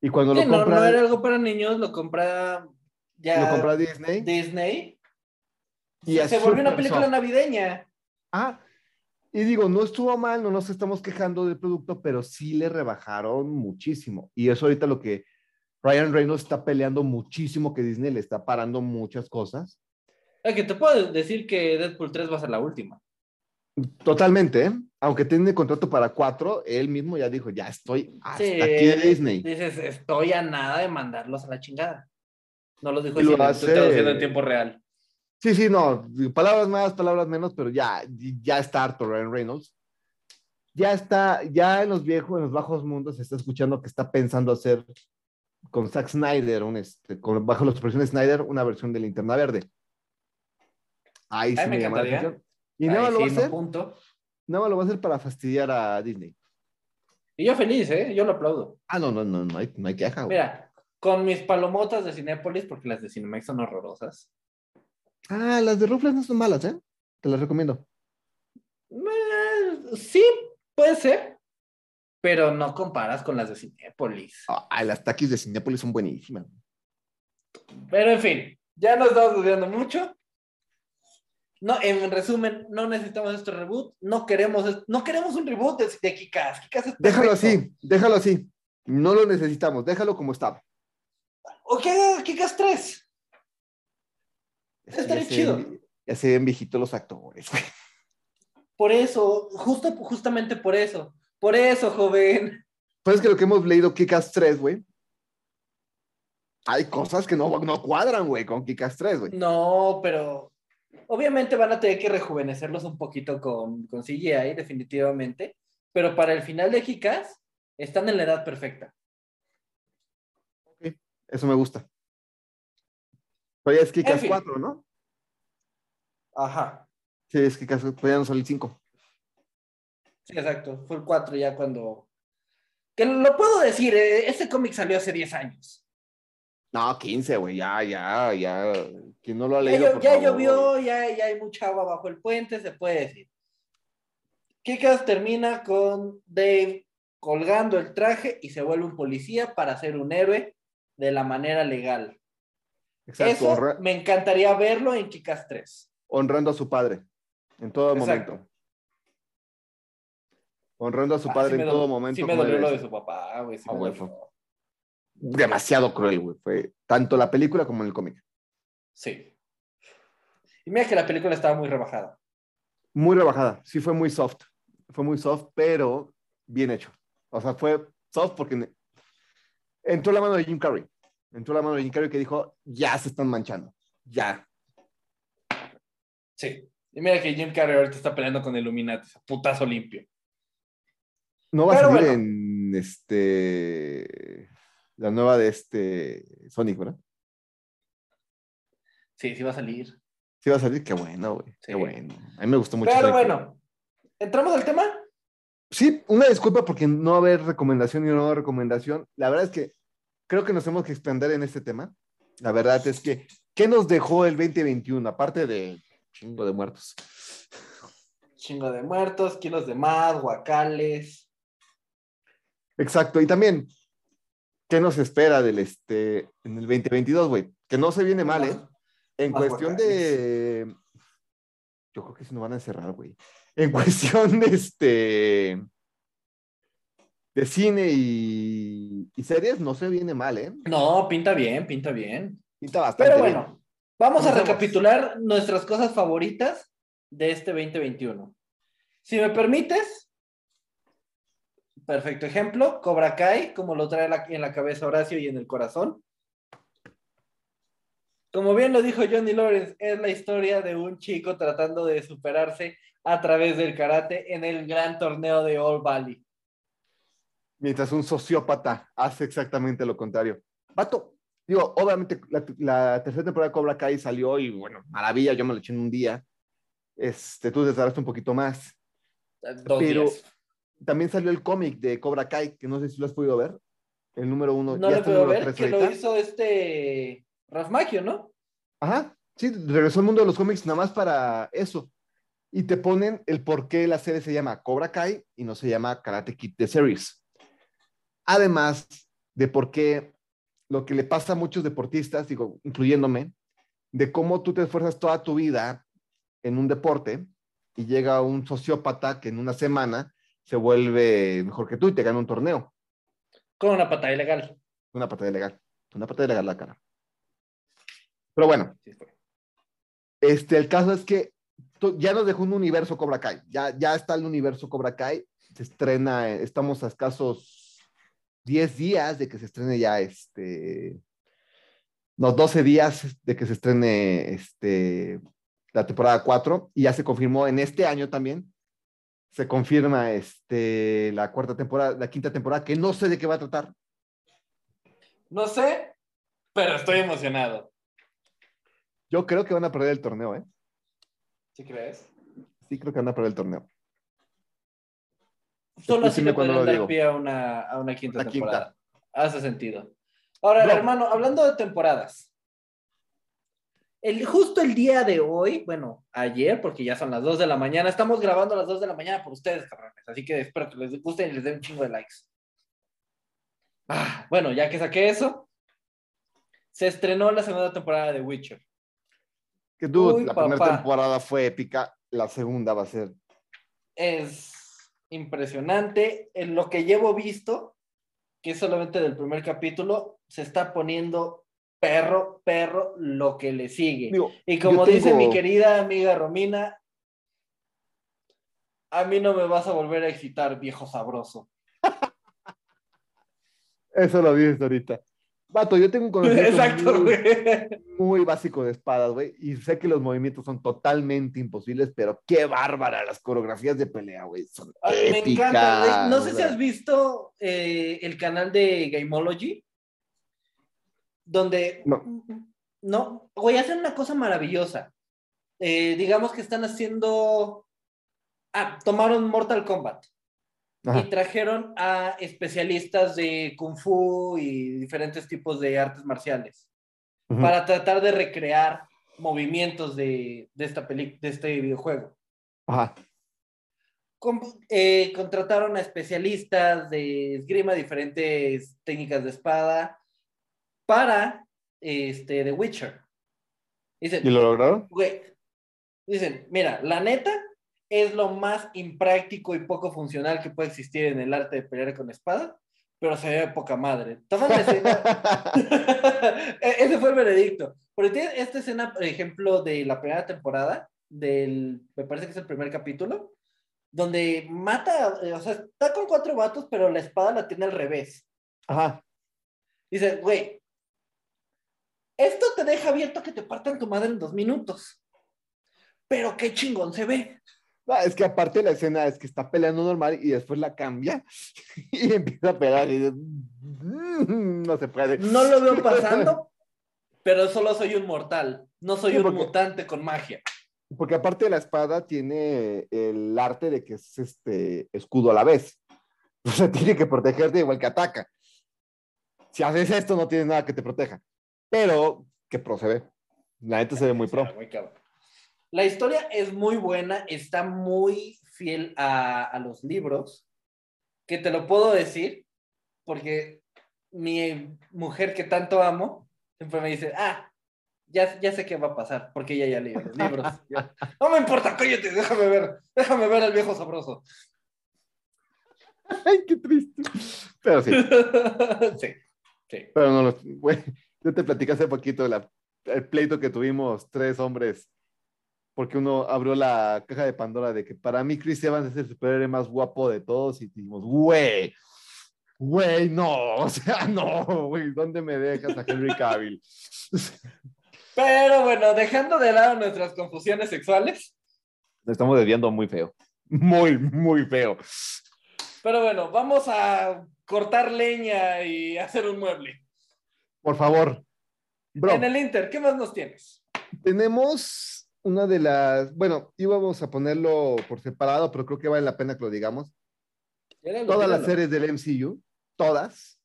Y cuando Sí, lo, no, compra, no era algo para niños, lo compra ya lo compra Disney, Disney. y se volvió una película soft. navideña. Ah, y digo, no estuvo mal, no nos estamos quejando del producto, pero sí le rebajaron muchísimo. Y eso ahorita lo que Ryan Reynolds está peleando muchísimo, que Disney le está parando muchas cosas. Es que te puedo decir que Deadpool 3 va a ser la última. Totalmente, ¿eh? aunque tiene contrato para cuatro, él mismo ya dijo, ya estoy hasta Sí, aquí de Disney. Dices, estoy a nada de mandarlos a la chingada. No lo dijo lo hace- estoy traduciendo en tiempo real. Sí, sí, no, palabras más, palabras menos, pero ya, ya está harto Ryan Reynolds. Ya está, ya en los viejos, en los bajos mundos, se está escuchando que está pensando hacer con Zack Snyder, un, este, con, bajo los presiones Snyder, una versión de Linterna Verde. Ahí sí Ay, me me, llama la atención. Y nada más lo va a hacer, punto. nada más lo va a hacer para fastidiar a Disney. Y yo feliz, ¿eh? Yo lo aplaudo. Ah, no, no, no, no hay, no hay queja. güey. Mira, con mis palomotas de Cinépolis, porque las de Cinemex son horrorosas. Ah, las de Rufles no son malas, ¿eh? Te las recomiendo. Eh, sí, puede ser. pero no comparas con las de Cinépolis. Ah, las taquis de Cinépolis son buenísimas. Pero en fin, ya nos estamos desviando mucho. No, en resumen, no necesitamos este reboot, no queremos, no queremos un reboot de, de Kikas. Kikas es Déjalo así, déjalo así. No lo necesitamos, déjalo como está. O que haga Kikas 3. Estaría ya chido. Ya se ven viejitos los actores. güey. Por eso, justo, justamente por eso. Por eso, joven. Pues es que lo que hemos leído Kikas 3, güey. Hay cosas que no, no cuadran, güey, con Kikas 3, güey. No, pero obviamente van a tener que rejuvenecerlos un poquito con, con CGI, definitivamente. Pero para el final de Kikas, están en la edad perfecta. Eso me gusta. Pero ya es Kikas En fin. 4, ¿no? Ajá. Sí, es Kikas, pues ya no sale el 5. Sí, exacto. Fue el 4 ya cuando. Que lo puedo decir, eh, este cómic salió hace 10 años. No, 15, güey, ya, ya, ya. Quien no lo ha leído, por ya favor. llovió, ya, ya hay mucha agua bajo el puente, se puede decir. Kikas termina con Dave colgando el traje y se vuelve un policía para ser un héroe de la manera legal. Exacto, Eso honra- me encantaría verlo en Kikas 3. honrando a su padre en todo Exacto. momento. Honrando a su Ah, padre sí en todo momento. Sí me dolió lo de su papá, güey. sí Ah, güey. Demasiado cruel, güey. Fue tanto la película como el cómic. Sí. Y mira que la película estaba muy rebajada. Muy rebajada. Sí, fue muy soft. Fue muy soft, pero bien hecho. O sea, fue soft porque entró la mano de Jim Carrey. Entró la mano de Jim Carrey que dijo, ya se están manchando. Ya. Sí. Y mira que Jim Carrey ahorita está peleando con Illuminati, putazo limpio. No va Pero a salir bueno. en este. La nueva de este Sonic, ¿verdad? Sí, sí va a salir. Sí va a salir, qué bueno, güey. Sí. Qué bueno. A mí me gustó mucho. Pero bueno, ¿entramos al tema? Sí, una disculpa porque no va a haber recomendación y no va a haber recomendación. La verdad es que creo que nos tenemos que extender en este tema. La verdad es que, ¿qué nos dejó el 2021? Aparte de chingo de muertos. Chingo de muertos, kilos de más, guacales. Exacto. Y también, ¿qué nos espera del este en el 2022, güey? Que no se viene mal, ¿eh? En más cuestión de. Yo creo que si no van a encerrar, güey. En cuestión de este. De cine y, y series, no se viene mal, ¿eh? No, pinta bien, pinta bien. Pinta bastante Pero bien. bueno, vamos a recapitular nuestras cosas favoritas de este 2021. Si me permites, perfecto ejemplo, Cobra Kai, como lo trae la- en la cabeza Horacio y en el corazón. Como bien lo dijo Johnny Lawrence, es la historia de un chico tratando de superarse a través del karate en el gran torneo de All Valley. Mientras un sociópata hace exactamente lo contrario. Vato, digo, obviamente la, la tercera temporada de Cobra Kai salió y bueno, maravilla, yo me lo eché en un día. Este, tú te tardaste un poquito más. Dos Pero- días. También salió el cómic de Cobra Kai, que no sé si lo has podido ver. El número uno. No ya lo puedo ver, que lo ahorita. hizo este Ralph Macchio, ¿no? Ajá, sí, regresó al mundo de los cómics nada más para eso. Y te ponen el por qué la serie se llama Cobra Kai y no se llama Karate Kid The Series. Además de por qué lo que le pasa a muchos deportistas, digo, incluyéndome, de cómo tú te esfuerzas toda tu vida en un deporte y llega un sociópata que en una semana se vuelve mejor que tú y te gana un torneo. Con una patada ilegal. Una patada ilegal. Una patada ilegal la cara. Pero bueno. Este, el caso es que ya nos dejó un universo Cobra Kai. Ya, ya está el universo Cobra Kai. Se estrena, eh, estamos a escasos 10 días de que se estrene ya este. No, 12 días de que se estrene este, la temporada 4 y ya se confirmó en este año también. Se confirma este, la cuarta temporada, la quinta temporada, que no sé de qué va a tratar. No sé, pero estoy emocionado. Yo creo que van a perder el torneo, ¿eh? ¿Sí crees? Sí, creo que van a perder el torneo. Solo así le podrían dar pie a una, a una quinta temporada. Hace sentido. Ahora, No. hermano, hablando de temporadas. el, justo el día de hoy, bueno, ayer, porque ya son las 2 de la mañana, estamos grabando a las 2 de la mañana por ustedes, cabrones. Así que espero que les guste y les den un chingo de likes. Ah, bueno, ya que saqué eso, se estrenó la segunda temporada de Witcher. Que tú, Uy, la primera papá. temporada fue épica, la segunda va a ser. Es impresionante. En lo que llevo visto, que es solamente del primer capítulo, se está poniendo perro, perro, lo que le sigue. Digo, Y como dice tengo- mi querida amiga Romina, a mí no me vas a volver a excitar, viejo sabroso. Eso lo dices ahorita. Vato, yo tengo un conocimiento Exacto, muy, básico de espadas, güey, y sé que los movimientos son totalmente imposibles, pero qué bárbara las coreografías de pelea, güey. Son Ay, Me encanta. güey. No sé si has visto eh, el canal de Gameology, donde... No. No, güey, hacen una cosa maravillosa. Eh, digamos que están haciendo... Ah, tomaron Mortal Kombat. Ajá. y trajeron a especialistas de kung fu y diferentes tipos de artes marciales Ujú. para tratar de recrear movimientos de, de esta peli de este videojuego. Ajá. Com- eh, contrataron a especialistas de esgrima, diferentes técnicas de espada para este The Witcher. Dicen, ¿Y lo lograron? Güey, dicen, mira, la neta es lo más impráctico y poco funcional que puede existir en el arte de pelear con espada, pero se ve de poca madre. E- Ese fue el veredicto. Porque tiene esta escena, por ejemplo, de la primera temporada, del, me parece que es el primer capítulo, donde mata, eh, o sea, está con cuatro vatos, pero la espada la tiene al revés. Ajá. Dice, güey, esto te deja abierto que te partan tu madre en dos minutos. Pero qué chingón se ve. Ah, es que aparte la escena es que está peleando normal y después la cambia y empieza a pelear y "Mm, no se puede. No lo veo pasando, pero solo soy un mortal. No soy Sí, un mutante con magia. Porque aparte la espada tiene el arte de que es este escudo a la vez. O sea, tiene que protegerte igual que ataca. Si haces esto, no tienes nada que te proteja. Pero, que pro se ve. La neta se ve muy pro. muy cabrón. La historia es muy buena, está muy fiel a, a los libros, que te lo puedo decir, porque mi mujer que tanto amo siempre me dice, ah, ya, ya sé qué va a pasar, porque ella ya leyó los libros. Yo, no me importa, cállate, déjame ver, déjame ver al viejo sabroso. Ay, qué triste. Pero sí. sí, sí. Pero no, güey, yo te platicé hace poquito de la- el pleito que tuvimos tres hombres, porque uno abrió la caja de Pandora de que para mí Chris Evans es el superhéroe más guapo de todos y dijimos, güey, güey, no, o sea, no, güey, ¿dónde me dejas a Henry Cavill? Pero bueno, dejando de lado nuestras confusiones sexuales, Nos estamos desviando muy feo, muy, muy feo. pero bueno, vamos a cortar leña y hacer un mueble. Por favor, bro, En el Inter, ¿qué más nos tienes? tenemos una de las, bueno, íbamos a ponerlo por separado, pero creo que vale la pena que lo digamos. todas las series del MCU, todas,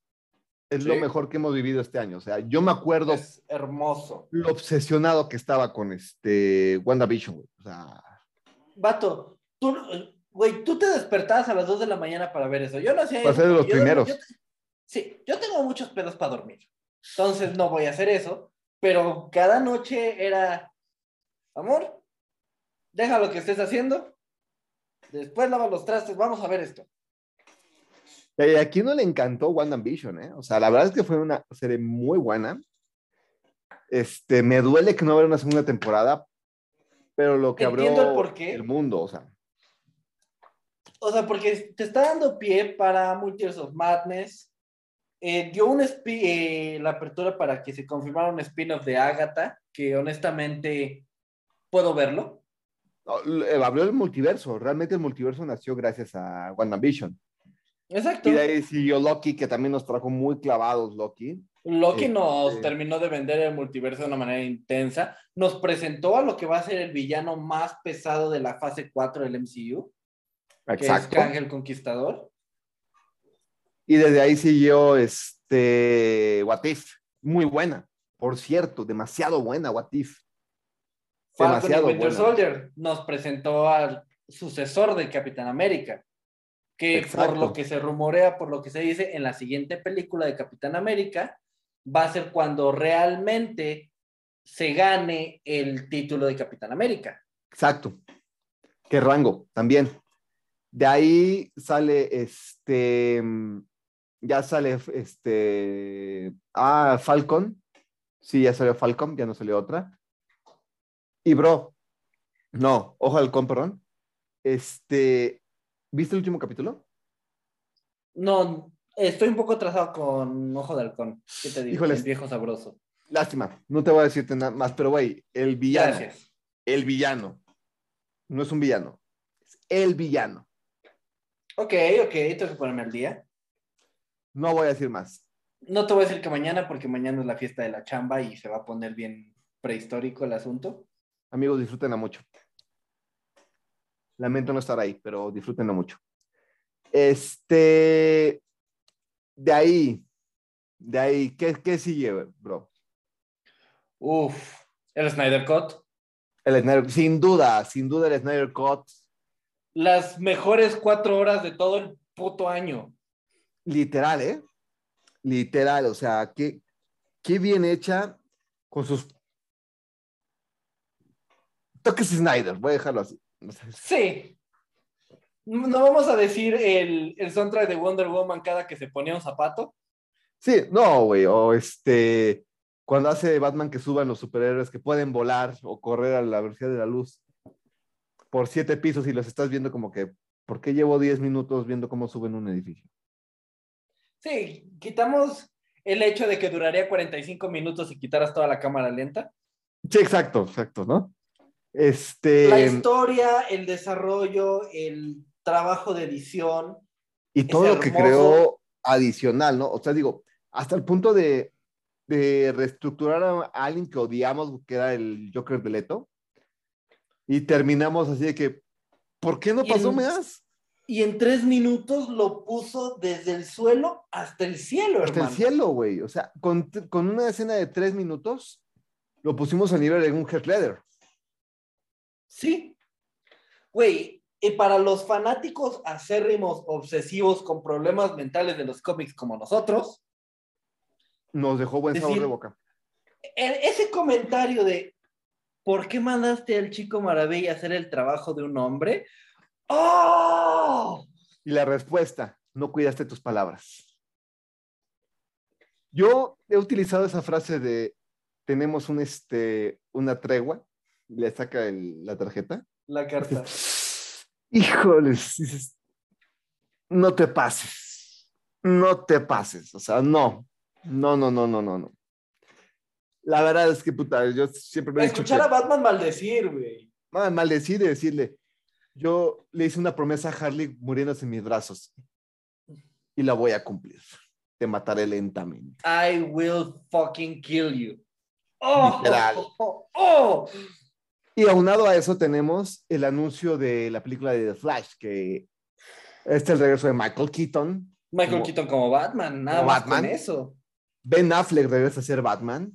es lo Sí. mejor que hemos vivido este año. O sea, yo me acuerdo Es hermoso. lo obsesionado que estaba con este WandaVision, güey. O sea, Vato, tú, güey, tú te despertabas a las 2 de la mañana para ver eso. Yo no hacía Para ser de los Yo- primeros. yo- sí, yo tengo muchos pedos para dormir. Entonces no voy a hacer eso. Pero cada noche era, amor, deja lo que estés haciendo. Después lava los trastes, vamos a ver esto. eh, ¿a quién no le encantó WandaVision, eh? O sea, la verdad es que fue una serie muy buena. Este, me duele que no hubiera una segunda temporada, pero lo que Entiendo abrió el porqué. el mundo, o sea, O sea, porque te está dando pie para Multiverse of Madness. Eh, dio un eh, la apertura para que se confirmara un spin-off de Agatha, que honestamente puedo verlo. no, eh, abrió el multiverso. Realmente el multiverso nació gracias a WandaVision. Exacto. Y de ahí siguió Loki, que también nos trajo muy clavados Loki. Loki Este- nos terminó de vender el multiverso de una manera intensa. Nos presentó a lo que va a ser el villano más pesado de la fase 4 del MCU, que es Kang el Conquistador. Y desde ahí siguió este What If, muy buena, por cierto, demasiado buena What If. Falcon Demasiado Winter buena. Soldier nos presentó al sucesor del Capitán América. Que Exacto. por lo que se rumorea, por lo que se dice, en la siguiente película de Capitán América va a ser cuando realmente se gane el título de Capitán América. Exacto. ¿Qué rango? También. De ahí sale este. Ya sale este. Ah, Falcon. Sí, ya salió Falcon, ya no salió otra. Y bro, no, ojo al halcón, perdón. Este. ¿Viste el último capítulo? No, estoy un poco atrasado con Ojo de Halcón. ¿Qué te digo? Híjoles. El viejo sabroso. Lástima, no te voy a decirte nada más, pero güey, el villano. Gracias. El villano. No es un villano, es el villano. Ok, ok, tengo que ponerme al día. No voy a decir más. No te voy a decir que mañana, porque mañana es la fiesta de la chamba y se va a poner bien prehistórico el asunto. Amigos, disfrútenla mucho. Lamento no estar ahí, pero disfrútenla mucho. Este, de ahí, de ahí, ¿qué, qué sigue, bro? Uf, el Snyder Cut. El Snyder, sin duda, sin duda el Snyder Cut, Las mejores cuatro horas de todo el puto año. literal, ¿eh? Literal, o sea, qué, qué bien hecha con sus toques Snyder, voy a dejarlo así. Sí. No vamos a decir el, el soundtrack de Wonder Woman cada que se ponía un zapato. Sí, no, güey, o este, cuando hace Batman que suban los superhéroes que pueden volar o correr a la velocidad de la luz por siete pisos y los estás viendo como que, ¿por qué llevo 10 minutos viendo cómo suben un edificio? Sí, quitamos el hecho de que duraría 45 minutos y quitaras toda la cámara lenta. Sí, exacto, exacto, ¿no? Este, La historia, el desarrollo, el trabajo de edición. y todo lo que creó adicional, ¿no? O sea, digo, hasta el punto de, de reestructurar a, a alguien que odiamos, que era el Joker de Leto, y terminamos así de que, ¿por qué no pasó más? Y en tres minutos lo puso desde el suelo hasta el cielo, Hasta hermano. el cielo, güey. O sea, con, con una escena de tres minutos, lo pusimos a nivel de un Heath Ledger. Sí. Güey, y para los fanáticos acérrimos, obsesivos, con problemas mentales de los cómics como nosotros, Nos dejó buen sabor de boca. ese comentario de ¿por qué mandaste al chico maravilla a hacer el trabajo de un hombre? ¡Oh! Y la respuesta, no cuidaste tus palabras. Yo he utilizado esa frase de tenemos un, este, una tregua, le saca el- la tarjeta. La carta. Dices, Híjoles, dices, no te pases, no te pases, o sea, no, no, no, no, no, no, no. La verdad es que, puta, yo siempre me Escuchar a Batman maldecir, güey. mal- maldecir y decirle, yo le hice una promesa a Harley muriéndose en mis brazos y la voy a cumplir. Te mataré lentamente. I will fucking kill you. ¡Oh! Literal. ¡Oh! oh! Y aunado a eso tenemos el anuncio de la película de The Flash, que este es el regreso de Michael Keaton. Michael Como- Keaton como Batman, nada como más Batman. con eso. Ben Affleck regresa a ser Batman.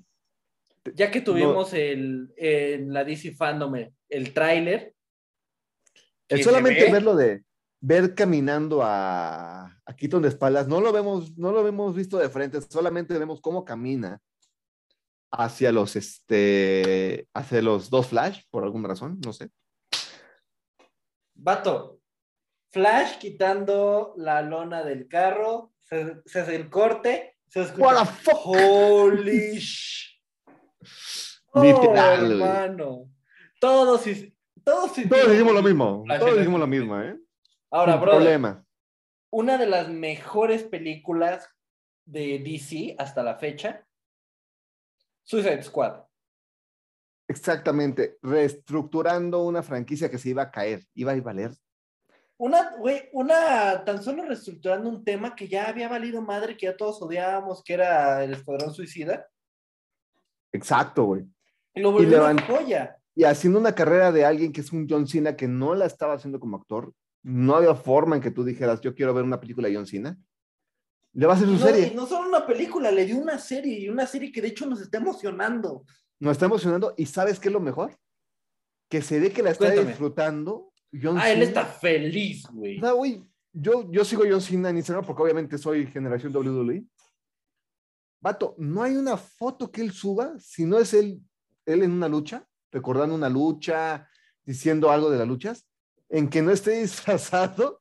Ya que tuvimos el, en la DC Fandom el, tráiler. El solamente ve, verlo de ver caminando a, a Keaton de espaldas, no lo vemos, no lo hemos visto de frente, solamente vemos cómo camina hacia los este hacia los dos Flash, por alguna razón, no sé. Vato, Flash quitando la lona del carro, se, se hace el corte, se escucha. What the fuck? Holy sh- Oh, Literal, hermano. Todos, todos, Todos dijimos lo mismo, Flash todos dijimos lo mismo, ¿eh? Ahora, bro, problema. una de las mejores películas de DC hasta la fecha, Suicide Squad. Exactamente, reestructurando una franquicia que se iba a caer, iba a valer. Una, güey, una, tan solo reestructurando un tema que ya había valido madre, que ya todos odiábamos, que era el Escuadrón Suicida, Exacto, güey. y lo volvió una levan- joya. Y haciendo una carrera de alguien que es un John Cena que no la estaba haciendo como actor, no había forma en que tú dijeras, yo quiero ver una película de John Cena. Le va a hacer su No, serie. no solo una película, le dio una serie, y una serie que de hecho nos está emocionando. Nos está emocionando. ¿Y sabes qué es lo mejor? que se ve que la está Cuéntame. disfrutando. John Ah, él está feliz, güey. O sea, güey, yo, yo sigo John Cena en Instagram porque obviamente soy generación WWE. Vato, no hay una foto que él suba si no es él, él en una lucha, recordando una lucha, diciendo algo de las luchas, en que no esté disfrazado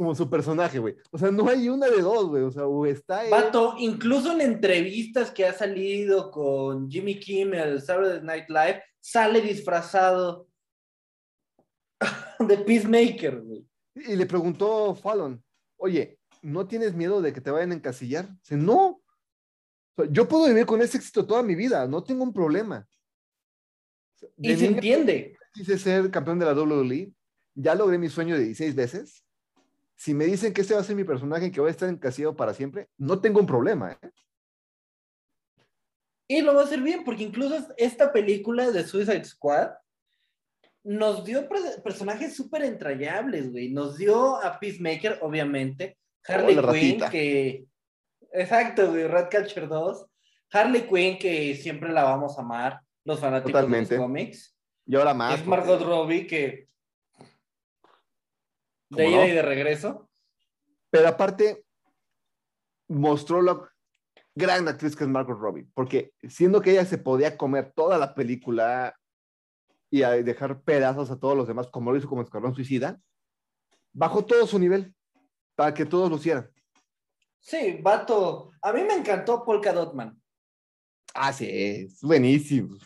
como su personaje, güey. O sea, no hay una de dos, güey. O sea, o está él- Vato, incluso en entrevistas que ha salido con Jimmy Kimmel, Saturday Night Live, sale disfrazado de Peacemaker, güey. Y le preguntó Fallon, oye, ¿no tienes miedo de que te vayan a encasillar? Dice, no. O sea, yo puedo vivir con ese éxito toda mi vida, no tengo un problema. Y se entiende. quise ser campeón de la WWE, ya logré mi sueño de 16 veces. Si me dicen que este va a ser mi personaje y que voy a estar encasillado para siempre, no tengo un problema. ¿eh? Y lo va a hacer bien, porque incluso esta película de Suicide Squad nos dio personajes súper entrañables, güey. Nos dio a Peacemaker, obviamente. Harley Hola, Quinn, que. Exacto, güey. Ratcatcher 2. Harley Quinn, que siempre la vamos a amar, los fanáticos Totalmente. de los cómics. Y ahora más. es Margot porque- Robbie, que. De ¿Cómo ida no? y de regreso. Pero aparte, mostró la gran actriz que es Margot Robbie, porque siendo que ella se podía comer toda la película y a dejar pedazos a todos los demás, como lo hizo como Escuadrón Suicida, bajó todo su nivel para que todos lucieran. Sí, vato. A mí me encantó Polka Dotman. Ah, sí, es buenísimo.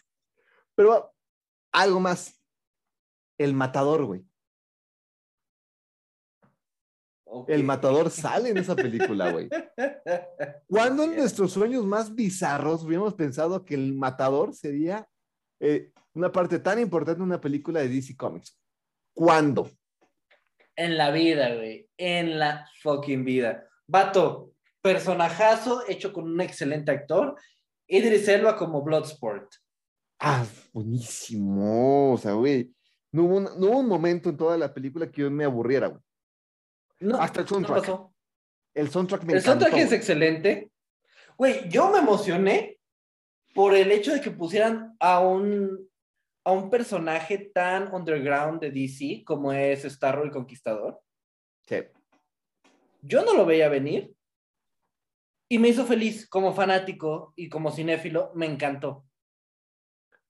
Pero algo más, el matador, güey. El matador sale en esa película, güey. ¿Cuándo en nuestros sueños más bizarros hubiéramos pensado que el matador sería eh, una parte tan importante de una película de DC Comics? ¿Cuándo? En la vida, güey. En la fucking vida. Vato, personajazo hecho con un excelente actor. Idris Elba como Bloodsport. Ah, buenísimo. O sea, güey. No hubo, un, no hubo un momento en toda la película que yo me aburriera, güey. No, Hasta el no soundtrack. pasó. El soundtrack me El soundtrack es excelente. Güey, yo me emocioné por el hecho de que pusieran a un, a un personaje tan underground de DC como es Starro el Conquistador. Sí. Yo no lo veía venir y me hizo feliz como fanático y como cinéfilo. Me encantó.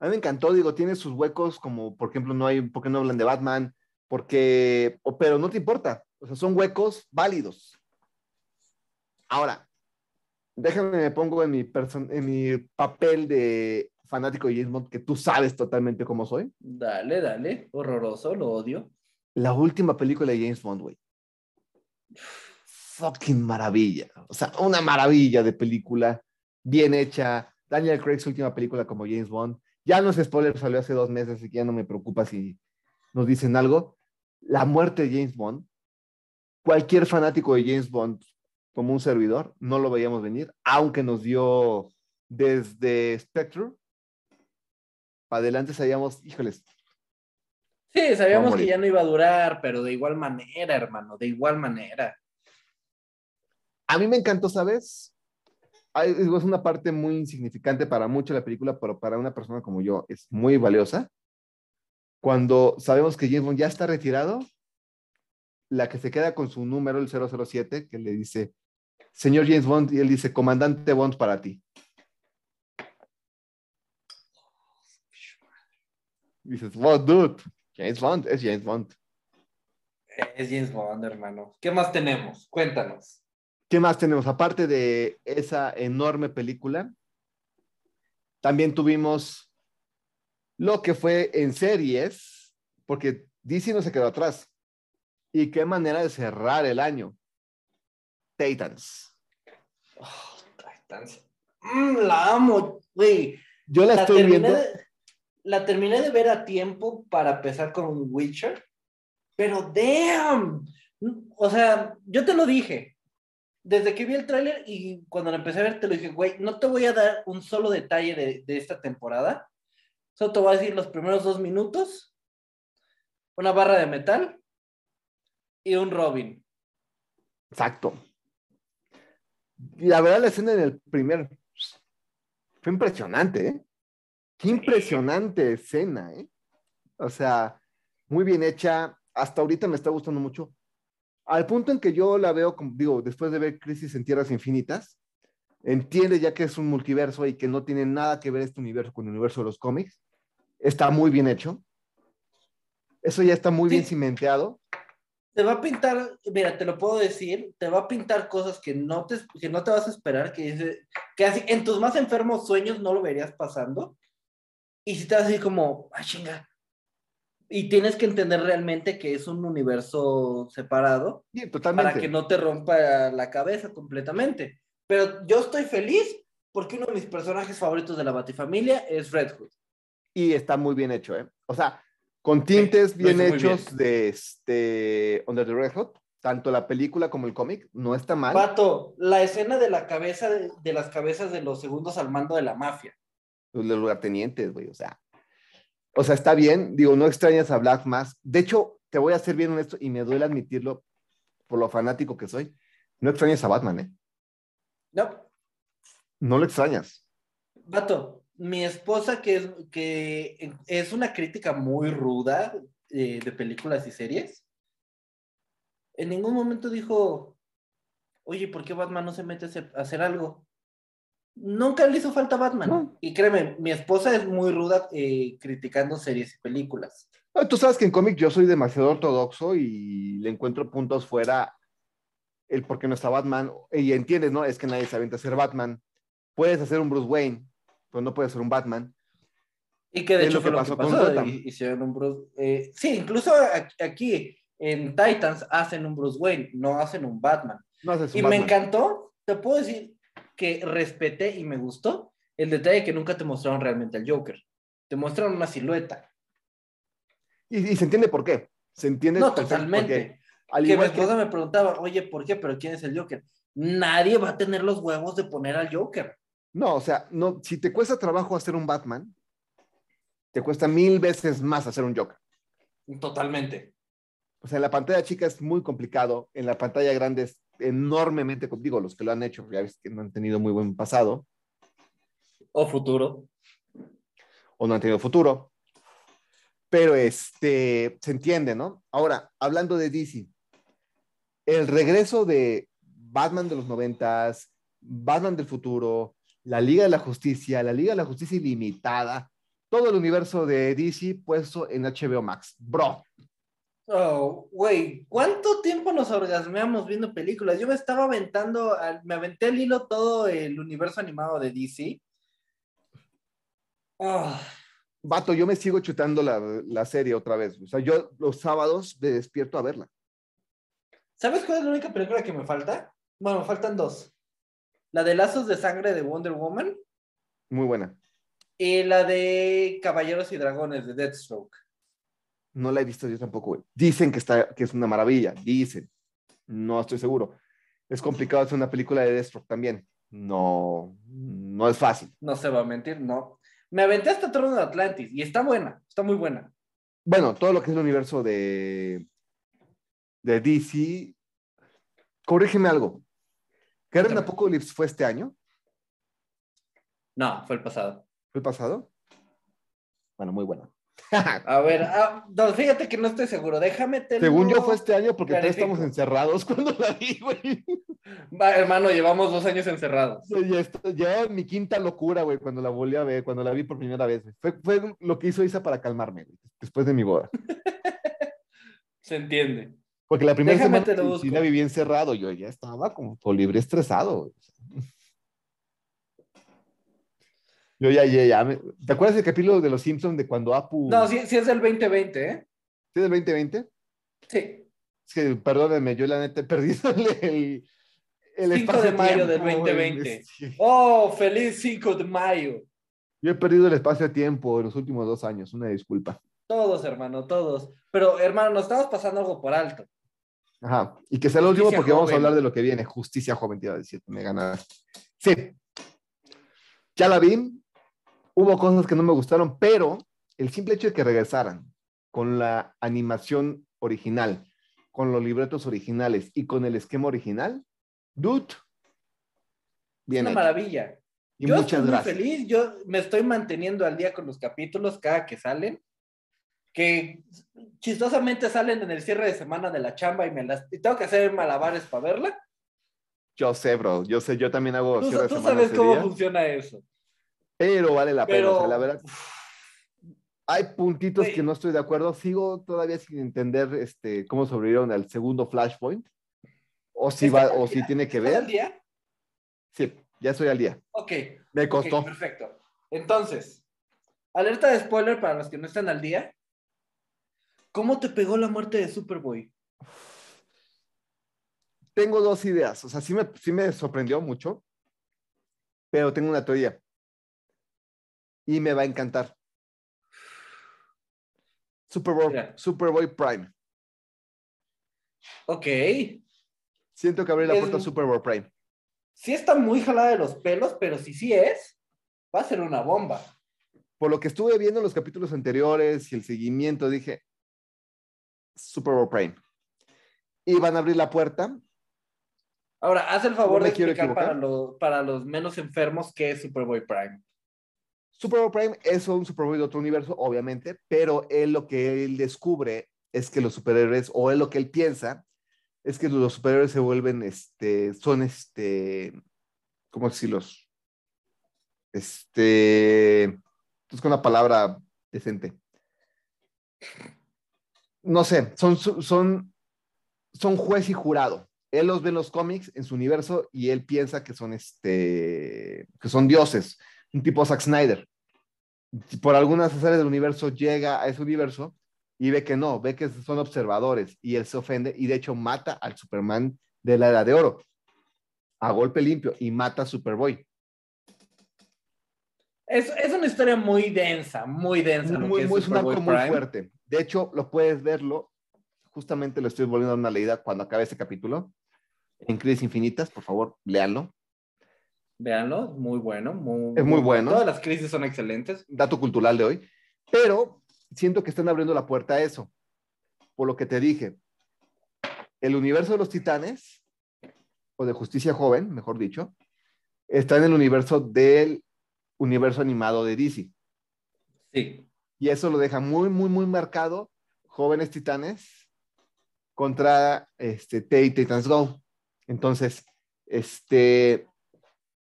A mí me encantó, digo, tiene sus huecos, como por ejemplo, no hay, ¿por qué no hablan de Batman? Porque, pero no te importa, o sea, son huecos válidos. Ahora, déjame me pongo en mi, en mi papel de fanático de James Bond, que tú sabes totalmente cómo soy. Dale, dale. Horroroso, lo odio. La última película de James Bond, güey. Fucking maravilla. O sea, una maravilla de película, bien hecha. Daniel Craig, su última película como James Bond. Ya no es spoiler, salió hace dos meses, así que ya no me preocupa si nos dicen algo. La muerte de James Bond. Cualquier fanático de James Bond, como un servidor, no lo veíamos venir, aunque nos dio desde Spectre. Para adelante sabíamos, híjoles, Sí, sabíamos que ya no iba a durar, pero de igual manera, hermano, de igual manera. A mí me encantó, ¿sabes? Es una parte muy insignificante para mucho la película, pero para una persona como yo es muy valiosa. Cuando sabemos que James Bond ya está retirado, la que se queda con su número, el 007, que le dice, señor James Bond, y él dice, comandante Bond para ti. Dices, wow, dude, James Bond es James Bond. Es James Bond, hermano. ¿Qué más tenemos? Cuéntanos. ¿Qué más tenemos? Aparte de esa enorme película, también tuvimos lo que fue en series, porque DC no se quedó atrás. Y qué manera de cerrar el año. Titans. Oh, Titans. Mm, la amo, güey. Yo la, La estoy terminé, viendo. de, la terminé de ver a tiempo para empezar con Witcher, pero damn. O sea, yo te lo dije. Desde que vi el tráiler y cuando lo empecé a ver, te lo dije, güey, no te voy a dar un solo detalle de, de esta temporada. Solo te voy a decir los primeros dos minutos, una barra de metal y un Robin. Exacto. Y la verdad, la escena en el primer fue impresionante, ¿eh? Qué impresionante escena, ¿eh? O sea, muy bien hecha. Hasta ahorita me está gustando mucho. Al punto en que yo la veo, como digo, después de ver Crisis en Tierras Infinitas, entiende ya que es un multiverso y que no tiene nada que ver este universo con el universo de los cómics. Está muy bien hecho. Eso ya está muy Sí. bien cimenteado. Te va a pintar, mira, te lo puedo decir, te va a pintar cosas que no te, que no te vas a esperar, que, que así, en tus más enfermos sueños no lo verías pasando. Y si te vas así como, ah, chinga. Y tienes que entender realmente que es un universo separado Sí, para que no te rompa la cabeza completamente. Pero yo estoy feliz porque uno de mis personajes favoritos de la Batifamilia es Red Hood. Y está muy bien hecho, ¿eh? O sea, con tintes lo bien hechos de este Under the Red Hot, tanto la película como el cómic, no está mal. Vato, la escena de la cabeza de, de las cabezas de los segundos al mando de la mafia. Los lugartenientes, güey, o sea. O sea, está bien, digo, no extrañas a Black Mask. De hecho, te voy a ser bien honesto y me duele admitirlo por lo fanático que soy. No extrañas a Batman, ¿eh? No, No lo extrañas. vato, mi esposa que es, que es una crítica muy ruda eh, de películas y series, en ningún momento dijo, oye, ¿por qué Batman no se mete a hacer, algo? Nunca le hizo falta Batman. No. Y créeme, mi esposa es muy ruda eh, criticando series y películas. Ah, Tú sabes que en cómic yo soy demasiado ortodoxo y le encuentro puntos fuera el por qué no está Batman. Y entiendes, ¿no? Es que nadie se avienta a ser Batman. Puedes hacer un Bruce Wayne, pero no puedes ser un Batman. Y que de hecho lo fue que lo pasó que con. Gotham. Hicieron un Bruce. eh, sí, incluso aquí en Titans hacen un Bruce Wayne, no hacen un Batman. No haces un Y me encantó, te puedo decir que respeté y me gustó el detalle que nunca te mostraron realmente al Joker. Te mostraron una silueta. Y, y se entiende por qué. Se entiende No, totalmente. Al Que mi igual que, esposa me preguntaba, oye, ¿por qué? ¿Pero quién es el Joker? Nadie va a tener los huevos de poner al Joker. No, o sea, no, si te cuesta trabajo hacer un Batman, te cuesta mil veces más hacer un Joker. Totalmente. O sea, en la pantalla chica es muy complicado, en la pantalla grande es enormemente, digo, los que lo han hecho, ya ves que no han tenido muy buen pasado O futuro. o no han tenido futuro, pero este, se entiende, ¿no? Ahora, hablando de DC, el regreso de Batman de los noventas, Batman del futuro, la Liga de la Justicia, la Liga de la Justicia Ilimitada, todo el universo de DC puesto en HBO Max. Bro, Oh, güey, ¿cuánto tiempo nos orgasmeamos viendo películas? Yo me estaba aventando, al- me aventé al hilo todo el universo animado de DC. Ah, vato, yo me sigo chutando la, la serie otra vez. O sea, yo los sábados me despierto a verla. ¿Sabes cuál es la única película que me falta? Bueno, me faltan dos. La de Lazos de Sangre de Wonder Woman Muy buena. y la de Caballeros y Dragones de Deathstroke. No la he visto yo tampoco, güey. Dicen que, está, que es una maravilla, dicen. No estoy seguro. Es complicado hacer una película de Deathstroke también. No, no es fácil. No se va a mentir, no. Me aventé hasta Trono de Atlantis y está buena, está muy buena. Bueno, todo lo que es el universo de, de DC. Corrígeme algo. ¿Karen. Apocalypse fue este año? No, fue el pasado. ¿Fue el pasado? Bueno, muy buena. A ver, ah, no, fíjate que no estoy seguro. Déjame te Según yo fue este año porque todos estamos encerrados cuando la vi, güey. Va, hermano, llevamos dos años encerrados. Ya, ya mi quinta locura, güey, cuando la volví a ver, cuando la vi por primera vez. Fue, fue lo que hizo Isa para calmarme, güey, después de mi boda. Se entiende. Porque la primera Déjame semana sí- la viví encerrado, yo ya estaba como libre estresado. Yo ya, ya, ya. me- ¿Te acuerdas del capítulo de Los Simpsons de cuando Apu... No, sí, sí es del 2020, ¿eh? ¿Sí del 2020? Sí. Es que, perdónenme, yo la neta he perdido el... el 5 de mayo del güey, 2020. sí. Oh, feliz 5 de mayo. Yo he perdido el espacio-tiempo en los últimos dos años, una disculpa. Todos, hermano, todos. Pero, hermano, nos estamos pasando algo por alto. Ajá. Y que sea lo último porque vamos a hablar de lo que viene. Justicia joven, te iba a decir. Me ganaste. Sí. Ya la vi. Hubo cosas que no me gustaron, pero el simple hecho de que regresaran con la animación original, con los libretos originales y con el esquema original, dude. Es Bien una hecho. maravilla. Y yo muchas estoy muy gracias. feliz. Yo me estoy manteniendo al día con los capítulos cada que salen. Que chistosamente salen en el cierre de semana de la chamba y me las y tengo que hacer malabares para verla. Yo sé, bro. Yo sé, yo también hago. Tú, cierre de tú semana sabes cómo día, funciona eso. Pero vale la pena. O sea, la verdad. Hay puntitos que no estoy de acuerdo. Sigo todavía sin entender este, cómo sobrevivieron al segundo Flashpoint. O si, ¿Estás va, o si tiene que ¿Estás al ver. día? Sí, ya estoy al día. Ok. Me costó. perfecto. Entonces, alerta de spoiler para los que no están al día. ¿Cómo te pegó la muerte de Superboy? Tengo dos ideas. O sea, sí me, sí me sorprendió mucho. Pero tengo una teoría. Y me va a encantar. Superboy, Mira. Superboy Prime. Ok. Siento que abrí la Es- puerta a Superboy Prime. Sí está muy jalada de los pelos, pero si sí es, va a ser una bomba. Por lo que estuve viendo en los capítulos anteriores y el seguimiento, dije, Superboy Prime. Y van a abrir la puerta. Ahora, haz el favor No de explicar para, los- para los menos enfermos qué es Superboy Prime. Superboy Prime es un Superboy de otro universo, obviamente, pero él lo que él descubre es que los superhéroes, o él lo que él piensa, es que los superhéroes se vuelven, este, son, este, ¿cómo decirlos? Este, es con una palabra decente. No sé, son, son, son juez y jurado. Él los ve en los cómics, en su universo, y él piensa que son, este, que son dioses, un tipo Zack Snyder. Por algunas áreas del universo llega a ese universo y ve que no, ve que son observadores y él se ofende y de hecho mata al Superman de la Era de Oro a golpe limpio y mata a Superboy. Es, es una historia muy densa, muy densa. Muy, muy, es muy Prime. fuerte. De hecho, lo puedes verlo. Justamente lo estoy volviendo a una leída cuando acabe este capítulo. En Crisis Infinitas, por favor, léanlo. Véanlo, muy bueno. Muy, Es muy bueno. Todas las crisis son excelentes. dato cultural de hoy, pero siento que están abriendo la puerta a eso. Por lo que te dije, el universo de los titanes, o de justicia joven, mejor dicho, está en el universo del universo animado de DC. Sí. Y eso lo deja muy, muy, muy marcado. Jóvenes titanes contra este, Teen Titans Go. Entonces, este,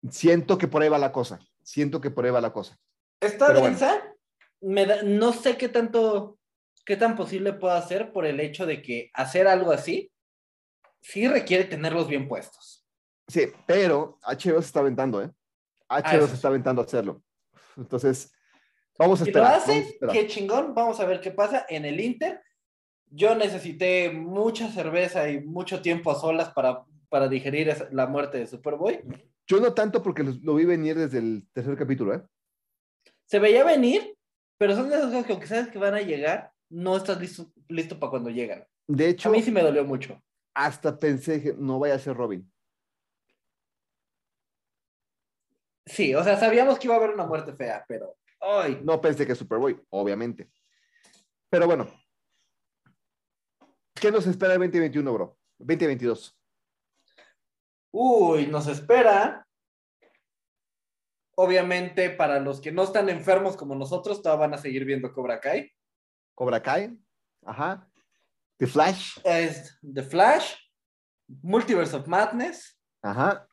siento que por ahí va la cosa. Siento que por ahí va la cosa. Está Pero bueno. Me da- no sé qué tanto, qué tan posible pueda ser por el hecho de que hacer algo así sí requiere tenerlos bien puestos. Sí, pero HBO se está aventando, ¿eh? HBO Ah, se está aventando a hacerlo. Entonces, vamos a Si lo esperar. a hacen, qué chingón. Vamos a ver qué pasa. En el Inter, yo necesité mucha cerveza y mucho tiempo a solas para, para digerir esa- la muerte de Superboy. Yo no tanto porque lo, lo vi venir desde el tercer capítulo, ¿eh? Se veía venir, pero son de esas cosas que aunque sabes que van a llegar, no estás listo, listo para cuando llegan. De hecho, A mí sí me dolió mucho. hasta pensé que no vaya a ser Robin. Sí, o sea, sabíamos que iba a haber una muerte fea, pero ay, No pensé que Superboy, obviamente. Pero bueno. ¿Qué nos espera el 2021, bro? 2022. uy, nos espera. Obviamente, para los que no están enfermos como nosotros, todavía van a seguir viendo Cobra Kai. Cobra Kai. Ajá. The Flash. Es The Flash, Multiverse of Madness. Ajá.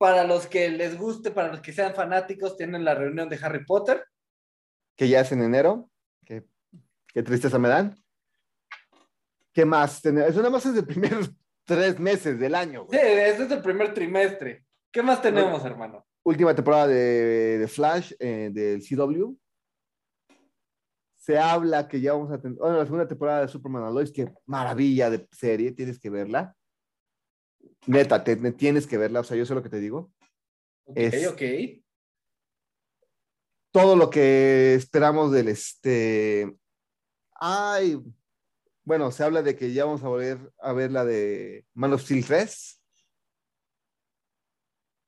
Para los que les guste, para los que sean fanáticos, tienen la reunión de Harry Potter. Que ya es en enero. Qué, qué tristeza me dan. ¿Qué más? Eso nada más es de primeros tres meses del año. Sí, es el primer trimestre. ¿Qué más tenemos, hermano? última temporada de, de Flash eh, del CW. Se habla que ya vamos a tener. Bueno, la segunda temporada de Superman and Lois, que maravilla de serie, tienes que verla. Neta, te- te- tienes que verla, o sea, yo sé lo que te digo. Ok, Es- ok. Todo lo que esperamos del este. Ay, bueno, se habla de que ya vamos a volver a ver la de Man of Steel 3.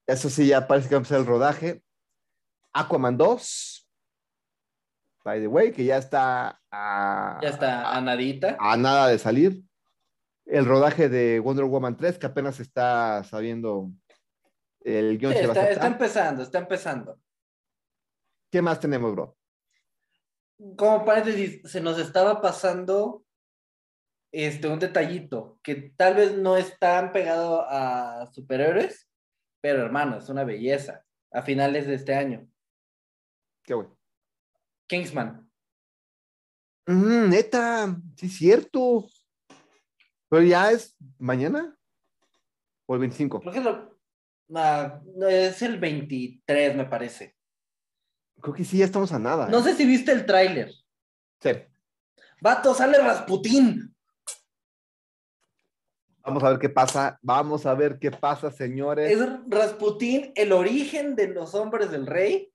Eso sí, ya parece que va a empezar el rodaje. Aquaman 2. By the way, que ya está a, Ya está, a nadita. a nada de salir. El rodaje de Wonder Woman 3, que apenas está sabiendo el guion Sí, se va a está, está empezando, está empezando. ¿Qué más tenemos, bro? como paréntesis, se nos estaba pasando este, un detallito que tal vez no es tan pegado a superhéroes, pero hermano, es una belleza. A finales de este año. Qué bueno. Kingsman. Mm, neta, sí es cierto. Pero ya es mañana o el 25. Creo que lo- ah, no, es el 23, me parece. Creo que sí, ya estamos a nada. No ¿eh? sé si viste el tráiler. Sí. Vato, sale Rasputín. Vamos a ver qué pasa. Vamos a ver qué pasa, señores. Es Rasputín el origen de los hombres del rey.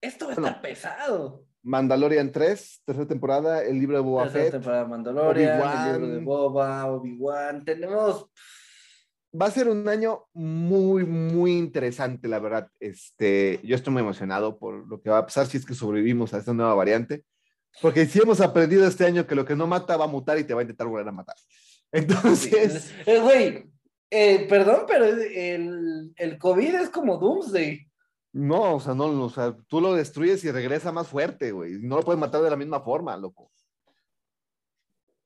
Esto va a estar pesado. Mandalorian 3, tercera temporada, el libro de Boba Tercera Fett. temporada de Mandalorian, Obi-Wan. el libro de Boba, Obi-Wan. Tenemos Va a ser un año muy, muy interesante, la verdad. Este, yo estoy muy emocionado por lo que va a pasar si es que sobrevivimos a esta nueva variante. Porque si hemos aprendido este año que lo que no mata va a mutar y te va a intentar volver a matar. Entonces, Eh, Güey, eh, perdón, pero el, el COVID es como Doomsday. No, o sea, no, o sea, tú lo destruyes y regresa más fuerte, güey. No lo puedes matar de la misma forma, loco.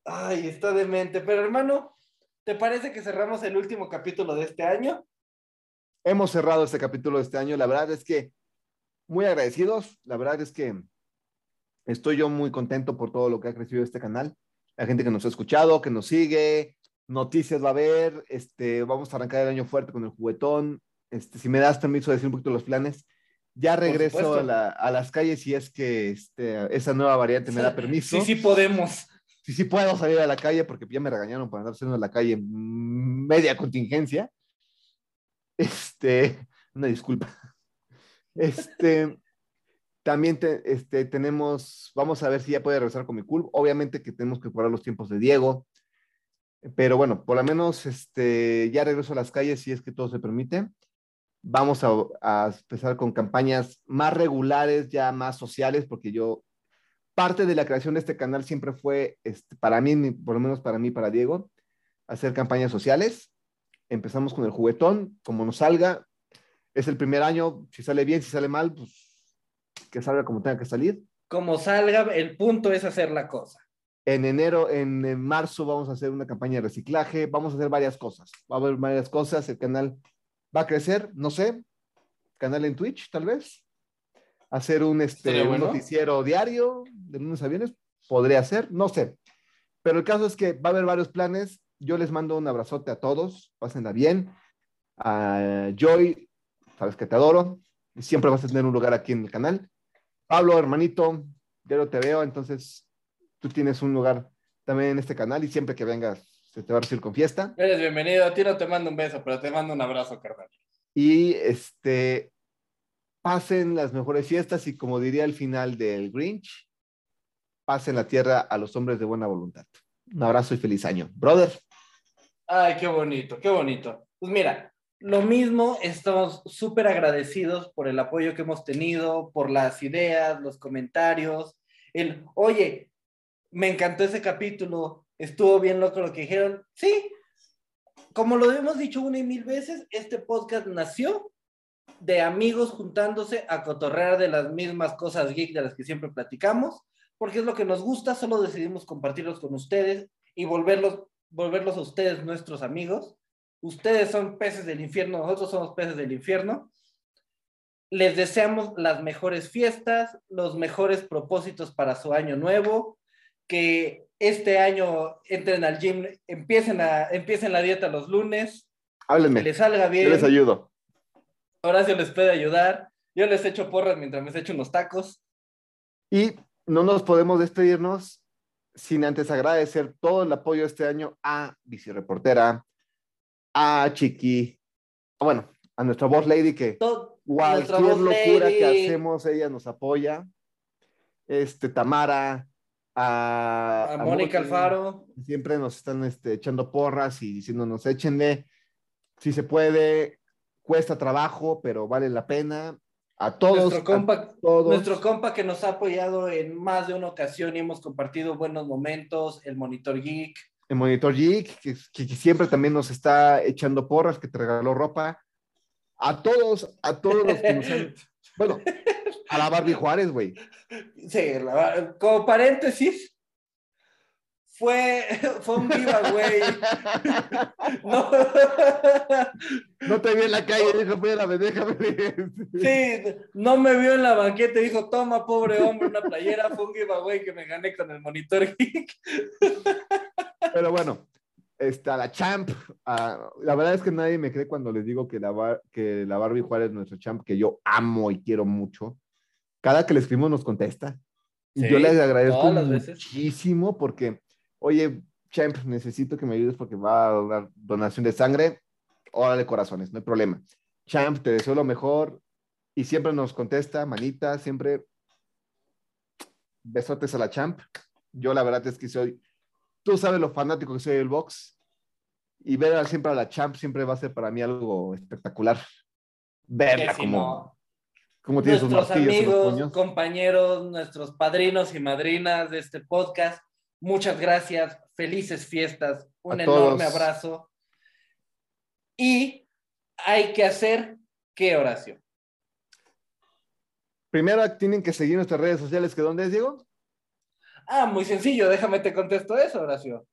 Ay, está demente. Pero hermano, ¿te parece que cerramos el último capítulo de este año? Hemos cerrado este capítulo de este año. La verdad es que muy agradecidos. La verdad es que estoy yo muy contento por todo lo que ha crecido este canal. La gente que nos ha escuchado, que nos sigue, noticias va a haber. Este, vamos a arrancar el año fuerte con el juguetón. Este, si me das permiso de decir un poquito los planes, ya regreso a, la- a las calles si es que este, esa nueva variante me da permiso. Sí, sí podemos. Sí, sí puedo salir a la calle porque ya me regañaron por andar saliendo a la calle media contingencia. Este, una disculpa. Este, también te- este, tenemos, vamos a ver si ya puede regresar con mi club. Obviamente que tenemos que cuadrar los tiempos de Diego, pero bueno, por lo menos este, ya regreso a las calles si es que todo se permite. Vamos a, a empezar con campañas más regulares, ya más sociales, porque yo parte de la creación de este canal siempre fue, este, para mí, por lo menos para mí, para Diego, hacer campañas sociales. Empezamos con el juguetón, como nos salga. Es el primer año, si sale bien, si sale mal, pues que salga como tenga que salir. Como salga, el punto es hacer la cosa. En enero, en, en marzo vamos a hacer una campaña de reciclaje, vamos a hacer varias cosas. Va a haber varias cosas, el canal va a crecer, no sé, canal en Twitch tal vez. Hacer un, este, Estaría un bueno. noticiero diario de lunes a viernes, podría ser, no sé. Pero el caso es que va a haber varios planes. Yo les mando un abrazote a todos, pásenla bien. A Joy, sabes que te adoro, y siempre vas a tener un lugar aquí en el canal. Pablo, hermanito, ya no te veo, entonces tú tienes un lugar también en este canal y siempre que vengas se te va a recibir con fiesta. Eres bienvenido. A ti no te mando un beso, pero te mando un abrazo, carnal. Y este, pasen las mejores fiestas y como diría el final del Grinch, pasen la tierra a los hombres de buena voluntad. Un abrazo y feliz año. Brother, Ay, qué bonito, qué bonito. Pues mira, lo mismo, estamos súper agradecidos por el apoyo que hemos tenido, por las ideas, los comentarios, el, oye, me encantó ese capítulo, estuvo bien loco lo que dijeron. Sí, como lo hemos dicho una y mil veces, este podcast nació de amigos juntándose a cotorrear de las mismas cosas geek de las que siempre platicamos, porque es lo que nos gusta, solo decidimos compartirlos con ustedes y volverlos, volverlos a ustedes nuestros amigos. Ustedes son peces del infierno, nosotros somos peces del infierno. Les deseamos las mejores fiestas, los mejores propósitos para su año nuevo, que este año entren al gym, empiecen, a, empiecen la dieta los lunes, que háblenme. les salga Yo bien. les ayudo. Horacio les puede ayudar. Yo les echo porras mientras me echo unos tacos. Y no nos podemos despedirnos sin antes agradecer todo el apoyo este año a Bicireportera, a Chiqui, bueno, a nuestra voz lady que Todo, cualquier locura que lady, hacemos, ella nos apoya. Este, Tamara, a, a a Mónica Alfaro. Siempre nos están este, echando porras y diciéndonos, échenle, si se puede, cuesta trabajo, pero vale la pena. A todos, nuestro compa, a todos. nuestro compa que nos ha apoyado en más de una ocasión y hemos compartido buenos momentos, el Monitor Geek. el Monitor Geek, que, que- que siempre también nos está echando porras, que te regaló ropa. A todos, a todos los que nos han, Bueno, a la Barbie Juárez, güey. Sí, la- como paréntesis, fue, fue un giveaway. No, No te vi en la calle, dijo, espérame, déjame. sí, no me vio en la banqueta dijo, toma, pobre hombre, una playera. Fue un giveaway que me gané con el monitor geek. Pero bueno, está la champ. la verdad es que nadie me cree cuando les digo que la, Bar- que la Barbie Juárez es nuestro champ, que yo amo y quiero mucho. Cada que le escribimos nos contesta. Y Sí, yo le agradezco las veces. muchísimo porque, oye, champ, necesito que me ayudes porque va a dar donación de sangre. Órale, corazones, no hay problema. Champ, te deseo lo mejor. Y siempre nos contesta, manita, siempre besotes a la champ. Yo la verdad es que soy, tú sabes lo fanático que soy del box. Y ver siempre a la champ siempre va a ser para mí algo espectacular. Verla como, no, como tiene sus nuestros los amigos, puños. compañeros, nuestros padrinos y madrinas de este podcast, muchas gracias, felices fiestas, un A enorme todos. abrazo. Y hay que hacer qué oración. Primero tienen que seguir nuestras redes sociales, que ¿dónde es, Diego? Ah, muy sencillo, déjame te contesto eso, Horacio.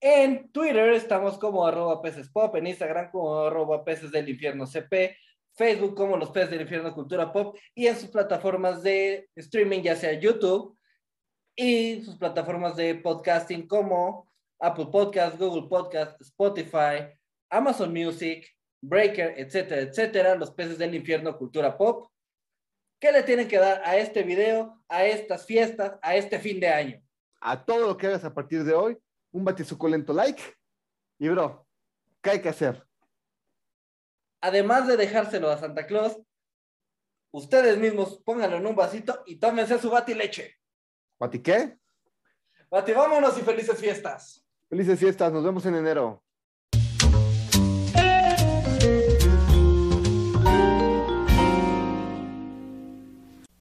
En Twitter estamos como arroba peces pop, en Instagram como arroba peces del infierno CP, Facebook como los peces del infierno cultura pop y en sus plataformas de streaming, ya sea YouTube y sus plataformas de podcasting como Apple Podcast, Google Podcast, Spotify, Amazon Music, Breaker, etcétera, etcétera, los peces del infierno cultura pop. ¿Qué le tienen que dar a este video, a estas fiestas, a este fin de año? A todo lo que hagas a partir de hoy, un batisuculento like. Y bro, ¿qué hay que hacer? Además de dejárselo a Santa Claus, ustedes mismos pónganlo en un vasito y tómense su batileche. ¿Bati qué? Bati, vámonos y felices fiestas. Felices fiestas, nos vemos en enero.